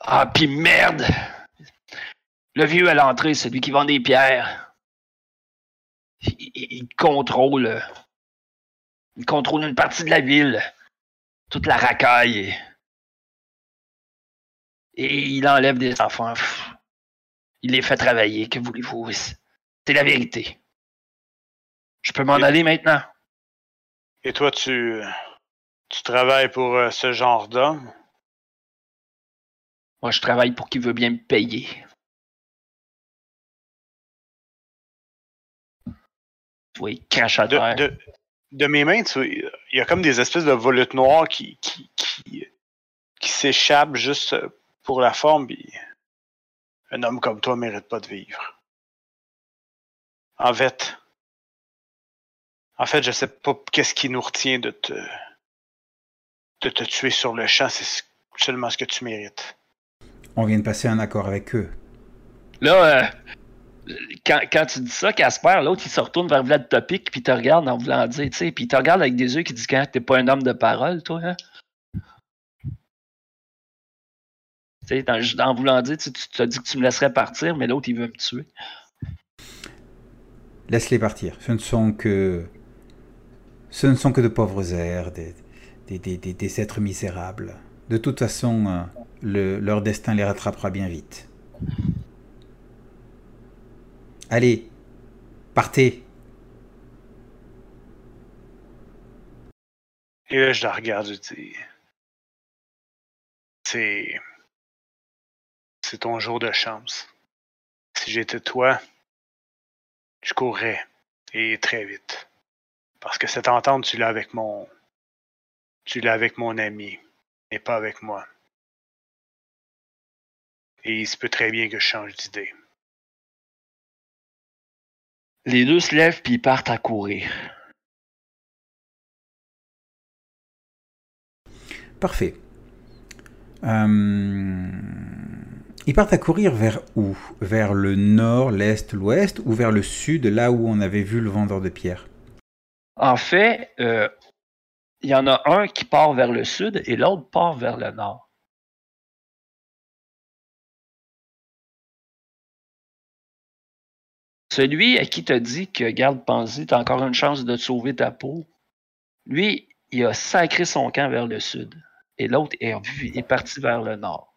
Ah, pis merde! Le vieux à l'entrée, celui qui vend des pierres. Il, contrôle. Il contrôle une partie de la ville. Toute la racaille. Et, il enlève des enfants. Il les fait travailler. Que voulez-vous? C'est la vérité. Je peux m'en Et- aller maintenant? Et toi, tu, tu travailles pour euh, ce genre d'homme? Moi, je travaille pour qui veut bien me payer. Oui, crache à De, terre. de, de mes mains, tu- il y a comme des espèces de volutes noires qui, qui, qui, qui s'échappent juste pour la forme. puis un homme comme toi mérite pas de vivre. En fait, en fait, je sais pas qu'est-ce qui nous retient de te, de te tuer sur le champ. C'est ce- seulement ce que tu mérites. On vient de passer un accord avec eux. Là, euh, quand, quand tu dis ça, Casper, l'autre, il se retourne vers Vlad Topic, puis il te regarde en voulant dire, tu sais, puis il te regarde avec des yeux qui disent quand t'es pas un homme de parole, toi, hein? Tu Tu sais, en voulant dire, tu t'as dit que tu me laisserais partir, mais l'autre, il veut me tuer. Laisse-les partir. Ce ne sont que. Ce ne sont que de pauvres airs, des, des, des, des- des êtres misérables. De toute façon, euh, le- leur destin les rattrapera bien vite. Allez, partez. Et là, je la regarde, je dis. C'est. C'est ton jour de chance. Si j'étais toi, je courrais. Et très vite. Parce que cette entente, tu l'as avec mon. Tu l'as avec mon ami. Et pas avec moi. Et il se peut très bien que je change d'idée. Les deux se lèvent puis ils partent à courir. Parfait. Euh, Ils partent à courir vers où? Vers le nord, l'est, l'ouest ou vers le sud, là où on avait vu le vendeur de pierre En fait, euh, il y en a un qui part vers le sud et l'autre part vers le nord. Celui à qui t'as dit que, garde Pansy, t'as encore une chance de te sauver ta peau, lui, il a sacré son camp vers le sud. Et l'autre est parti vers le nord.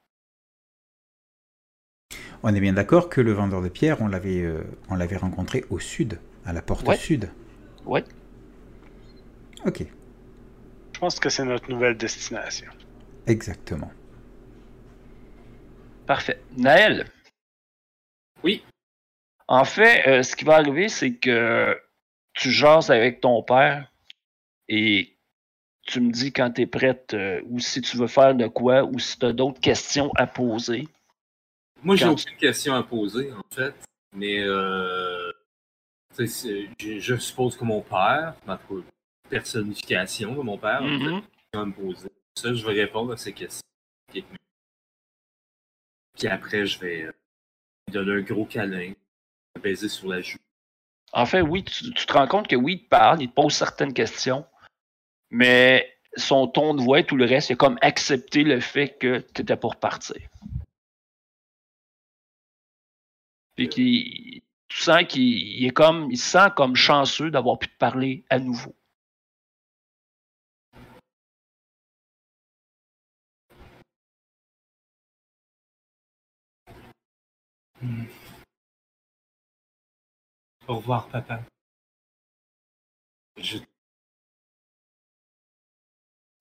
On est bien d'accord que le vendeur de pierre, on l'avait euh, on l'avait rencontré au sud, à la porte Ouais. sud. Ouais. Ok, Je pense que c'est notre nouvelle destination. exactement. Parfait. Naël? Oui. En fait, euh, ce qui va arriver, c'est que tu jases avec ton père et tu me dis quand tu es prête euh, ou si tu veux faire de quoi ou si tu as d'autres questions à poser. Moi, j'ai aucune question à poser, en fait. Mais euh, c'est- je, suppose que mon père, ma personnification de mon père, a une Mhm. question à me poser. Ça, je vais répondre à ces questions. Puis après, je vais euh, lui donner un gros câlin, baiser sur la joue. En fait, oui, tu, tu te rends compte que oui, il te parle, il te pose certaines questions, mais son ton de voix et tout le reste, a comme accepté le fait que tu étais pour partir. Puis qu'il, tu sens qu'il il est comme, il se sent comme chanceux d'avoir pu te parler à nouveau. Au revoir, papa. Je...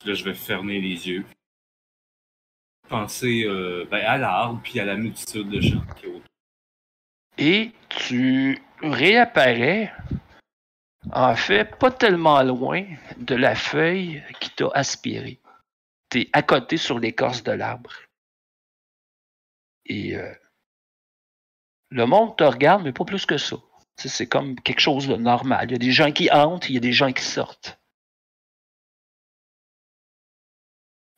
Là, je vais fermer les yeux. Penser euh, ben, à l'arbre, puis à la multitude de gens qui est autour. Et tu réapparais, en fait, pas tellement loin de la feuille qui t'a aspiré. Tu es à côté sur l'écorce de l'arbre. Et euh, le monde te regarde, mais pas plus que ça. C'est comme quelque chose de normal. Il y a des gens qui entrent, il y a des gens qui sortent.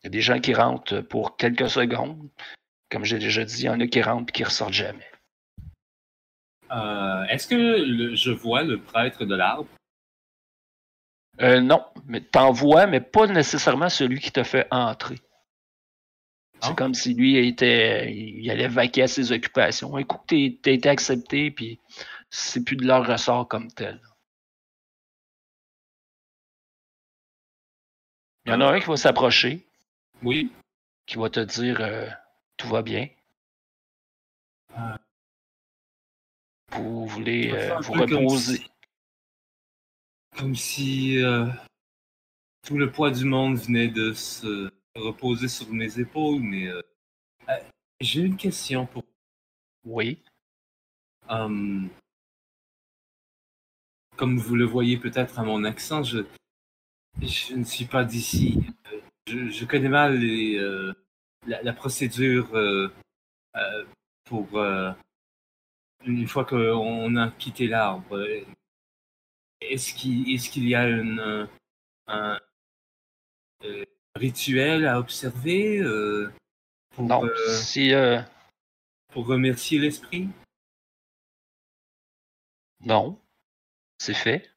Il y a des gens qui rentrent pour quelques secondes. Comme j'ai déjà dit, il y en a qui rentrent et qui ressortent jamais. Euh, Est-ce que le- je vois le prêtre de l'arbre? Euh, non, mais t'en vois, mais pas nécessairement celui qui t'a fait entrer. C'est Ah. comme si lui était, il allait vaquer à ses occupations. Écoute, t'es- t'as été accepté, puis c'est plus de leur ressort comme tel. Il y en a un qui va s'approcher, Oui. qui va te dire euh, tout va bien. Vous voulez euh, vous comme reposer. si- Comme si euh, tout le poids du monde venait de se reposer sur mes épaules, mais euh, j'ai une question pour Oui. Hum, comme vous le voyez peut-être à mon accent, je, je ne suis pas d'ici. Je, je connais mal les, euh, la, la procédure euh, euh, pour une fois qu'on a quitté l'arbre. Est-ce qu'il est y a une, un euh, rituel à observer euh, pour, Non, euh, si euh, pour remercier l'esprit? non, c'est fait.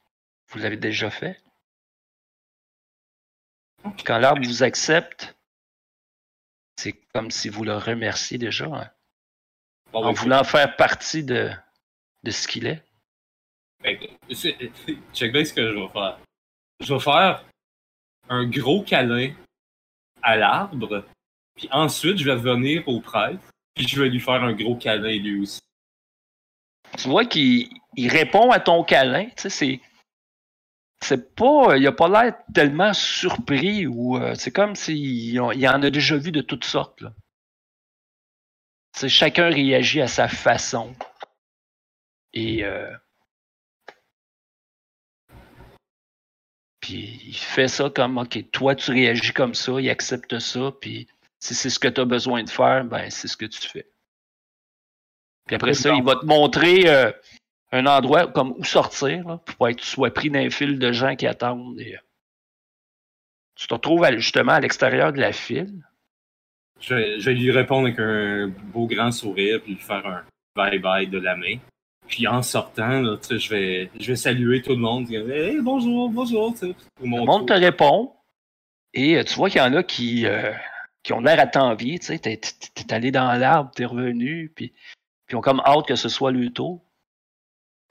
Vous l'avez déjà fait. Quand l'arbre vous accepte, C'est comme si vous le remerciez déjà hein, Bon, en ben, voulant faire partie de, de ce qu'il est. C'est- Check bien ce que je vais faire. Je vais faire un gros câlin à l'arbre, puis ensuite je vais revenir au prêtre, puis je vais lui faire un gros câlin lui aussi. Tu vois qu'il il répond à ton câlin, tu sais, c'est. C'est pas. Il a pas l'air tellement surpris ou. euh, c'est comme s'il en il en a déjà vu de toutes sortes, là. Chacun réagit à sa façon. Et. euh, Puis il fait ça comme, OK, toi tu réagis comme ça, il accepte ça, puis si c'est ce que tu as besoin de faire, ben c'est ce que tu fais. Puis après ça, il va te montrer euh, un endroit comme où sortir, pour pas que tu sois pris d'un fil de gens qui attendent. Et, euh, tu te retrouves justement à l'extérieur de la file. Je vais, je lui répondre avec un beau grand sourire, puis lui faire un bye-bye de la main. Puis en sortant, là, je vais, je vais saluer tout le monde, dire hey, bonjour, bonjour, mon Le monde te répond. Et euh, tu vois qu'il y en a qui, euh, qui ont l'air à t'envier. Tu sais, t'es, allé dans l'arbre, t'es revenu, puis, puis ont comme hâte que ce soit le tour.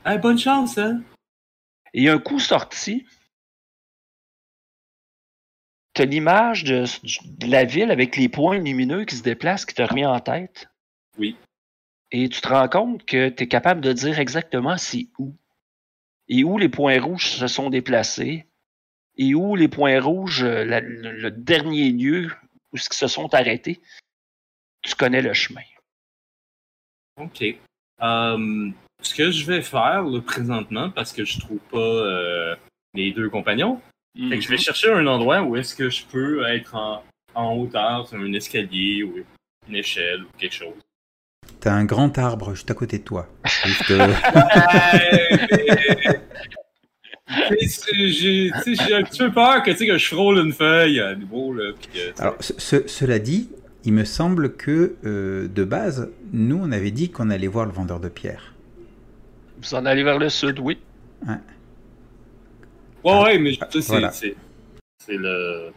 Hey, bonne chance, hein? Et un coup sorti. Tu as l'image de, de la ville avec les points lumineux qui se déplacent, qui te remet en tête? Oui. Et tu te rends compte que tu es capable de dire exactement c'est où. Et où les points rouges se sont déplacés. Et où les points rouges, euh, la- le, le dernier lieu où ils se sont arrêtés. Tu connais le chemin. OK. Euh, ce que je vais faire là, présentement, parce que je trouve pas euh, mes deux compagnons, fait que je vais chercher un endroit où est-ce que je peux être en, en hauteur sur un escalier ou une échelle ou quelque chose. T'as un grand arbre juste à côté de toi. Juste, euh, J'ai un petit peu peur que, que je frôle une feuille à nouveau. Là, puis Alors, ce- ce- cela dit, il me semble que euh, de base, nous, on avait dit qu'on allait voir le vendeur de pierres. Vous en allez vers le sud, oui. Ouais, ouais, mais tu sais, c'est Voilà. c'est- le.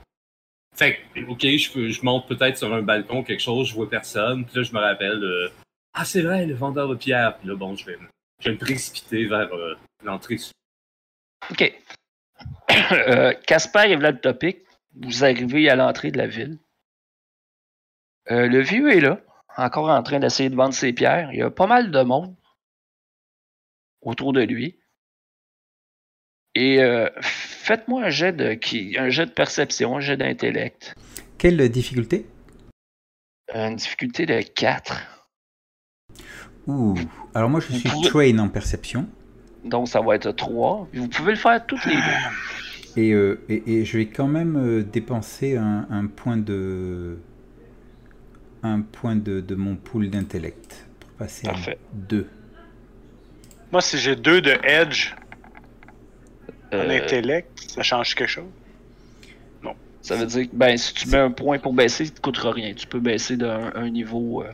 Fait que, ok, je, peux, je monte peut-être sur un balcon, quelque chose, je vois personne, puis là, je me rappelle, euh, ah, c'est vrai, le vendeur de pierre. Puis là, bon, je vais, me- je vais me précipiter vers euh, l'entrée. OK. Euh, Casper et Vlad Topic, vous arrivez à l'entrée de la ville. Euh, le vieux est là, encore en train d'essayer de vendre ses pierres. Il y a pas mal de monde autour de lui. Et euh, faites-moi un jet de qui, un jet de perception, un jet d'intellect. Quelle difficulté? Une difficulté de 4. Ouh. Alors moi, je suis pouvez- train en perception. Donc ça va être 3. Vous pouvez le faire toutes les deux. Et, euh, et, et je vais quand même euh, dépenser un, un point de un point de, de mon pool d'intellect pour passer Parfait. à 2. Moi, si j'ai deux de Edge en Euh, intellect, ça change quelque chose? Ça veut dire que ben, si tu mets un point pour baisser, ça ne te coûtera rien. Tu peux baisser d'un un niveau. euh,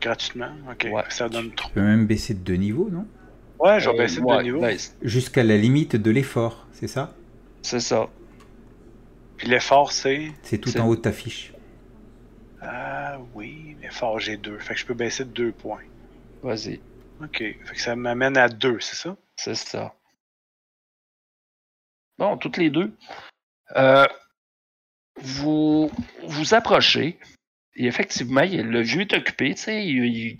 Gratuitement? Ok. Ouais. Ça donne trop. Je peux même baisser de deux niveaux, non? Ouais, je vais euh, baisser de ouais, deux niveaux. Jusqu'à la limite de l'effort, c'est ça? C'est ça. Puis l'effort, c'est? C'est tout en haut de ta fiche. Ah oui, l'effort, j'ai deux. Fait que je peux baisser de deux points. Vas-y. Ok. Fait que ça m'amène à deux, c'est ça? C'est ça. Bon, toutes les deux. Euh, vous vous approchez. Et effectivement, il- le vieux est occupé. il- il-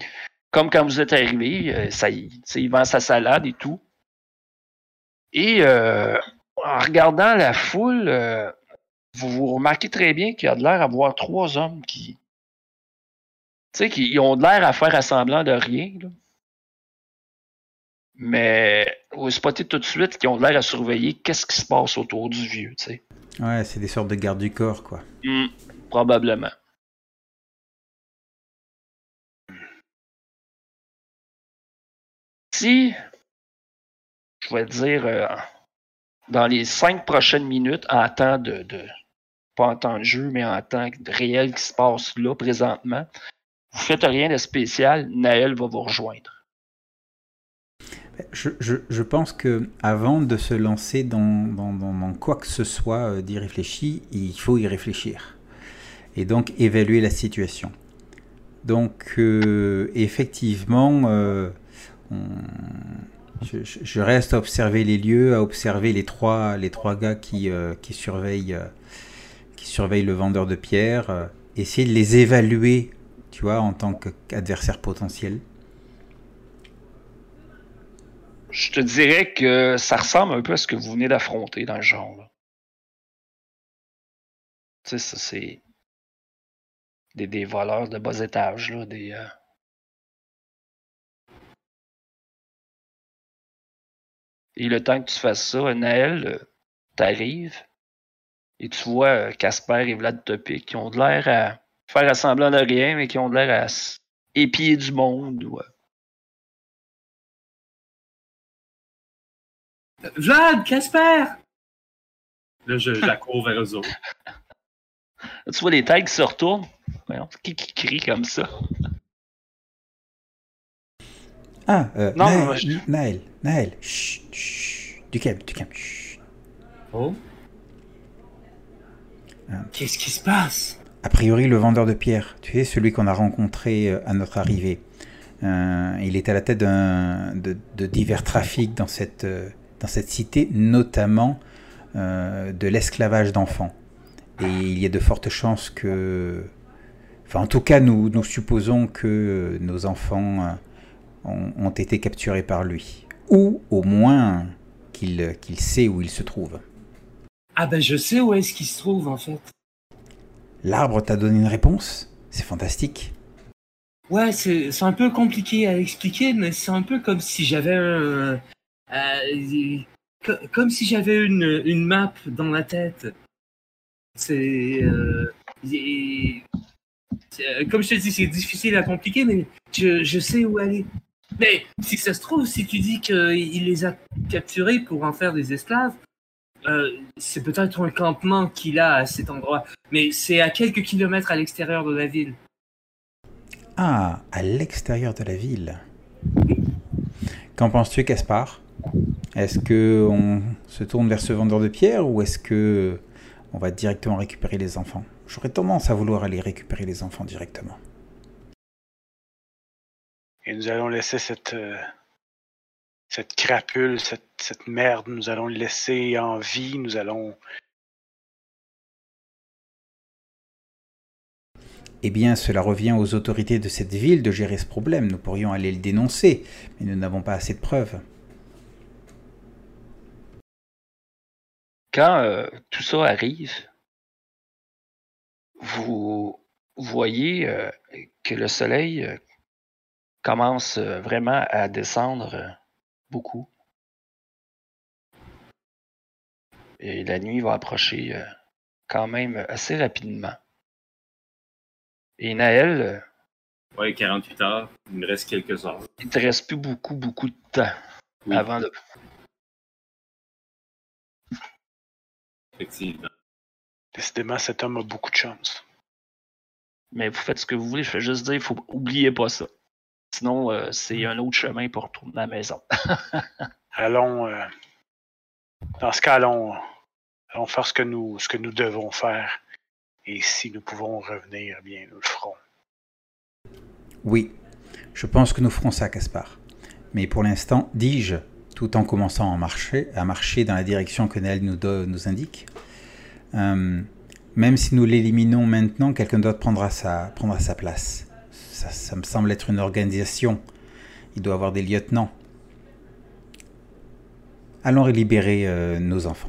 comme quand vous êtes arrivé, euh, ça, sais, il vend sa salade et tout. Et euh, en regardant la foule, vous, vous remarquez très bien qu'il y a de l'air à voir trois hommes qui. Tu sais, qui ont de l'air à faire à semblant de rien. Mais vous spottez tout de suite qu'ils ont l'air à surveiller qu'est-ce qui se passe autour du vieux, tu sais. Ouais, c'est des sortes de gardes du corps, quoi. Hmm, probablement. Si, je vais dire, euh, dans les cinq prochaines minutes, en temps de, de- pas en temps de jeu, mais en temps de réel qui se passe là présentement, vous faites rien de spécial, Naël va vous rejoindre. Je, pense que avant de se lancer dans, quoi que ce soit euh, d'y réfléchir, il faut y réfléchir. et donc évaluer la situation. Donc euh, effectivement, euh, je, reste à observer les lieux, à observer les trois, les trois gars qui, surveillent, qui le vendeur de pierres, essayer de les évaluer, tu vois, en tant qu'adversaire potentiel. Je te dirais que ça ressemble un peu à ce que vous venez d'affronter dans le genre. Tu sais, ça c'est des, des, voleurs de bas étage, là, des. Euh... Et le temps que tu fasses ça, Naël, euh, t'arrives et tu vois euh, Casper et Vlad Topic qui ont de l'air à faire semblant de rien, mais qui ont de l'air à épier du monde. Ouais. Vlad, Casper! Là, je, je la cours vers eux autres. tu vois les tags qui se retournent. Voyons, qui, qui crie comme ça? Ah, euh, non, Naël, je... Naël, Naël, chut, chut, du calme, du calme, chut. Oh? Hein. Qu'est-ce qui se passe? A priori, le vendeur de pierre, tu sais, celui qu'on a rencontré euh, à notre arrivée. Euh, il est à la tête de, de, divers trafics dans cette, euh, dans cette cité, notamment euh, de l'esclavage d'enfants. Et il y a de fortes chances que... Enfin, en tout cas, nous, nous supposons que nos enfants euh, ont, ont été capturés par lui. Ou au moins qu'il qu'il sait où il se trouve. Ah ben je sais où est-ce qu'il se trouve en fait. L'arbre t'a donné une réponse? C'est fantastique. Ouais, c'est un peu compliqué à expliquer, mais c'est un peu comme si j'avais un... Euh, comme si j'avais une, une map dans la tête. C'est... Euh, comme je te dis, c'est difficile à compliquer, mais je, je, sais où aller. Mais si ça se trouve, si tu dis qu'il les a capturés pour en faire des esclaves, euh, c'est peut-être un campement qu'il a à cet endroit. Mais c'est à quelques kilomètres à l'extérieur de la ville. Ah, à l'extérieur de la ville. Qu'en penses-tu, Caspar Est-ce que on se tourne vers ce vendeur de pierres ou est-ce que on va directement récupérer les enfants? J'aurais tendance à vouloir aller récupérer les enfants directement. Et nous allons laisser cette, euh, cette crapule, cette, cette merde, nous allons le laisser en vie, nous allons Eh bien, cela revient aux autorités de cette ville de gérer ce problème. Nous pourrions aller le dénoncer, mais nous n'avons pas assez de preuves. Quand euh, tout ça arrive, vous voyez euh, que le soleil euh, commence vraiment à descendre beaucoup. Et la nuit va approcher quand même assez rapidement. Et Naël. Ouais, 48 heures. Il me reste quelques heures. il te reste plus beaucoup, beaucoup de temps Oui. avant de. Effectivement. Décidément, cet homme a beaucoup de chance. Mais vous faites ce que vous voulez, je fais juste dire, faut oublier pas ça. Sinon, euh, c'est un autre chemin pour retourner à la maison. Allons. euh, dans ce cas, allons, allons faire ce que, nous, ce que nous devons faire. Et si nous pouvons revenir, eh bien, nous le ferons. Oui, je pense que nous ferons ça, Caspar. Mais pour l'instant, dis-je, tout en commençant à marcher, à marcher dans la direction que Naël nous, nous indique, euh, même si nous l'éliminons maintenant, quelqu'un d'autre prendra sa, sa place. Ça, ça me semble être une organisation. Il doit avoir des lieutenants. Allons libérer euh, nos enfants.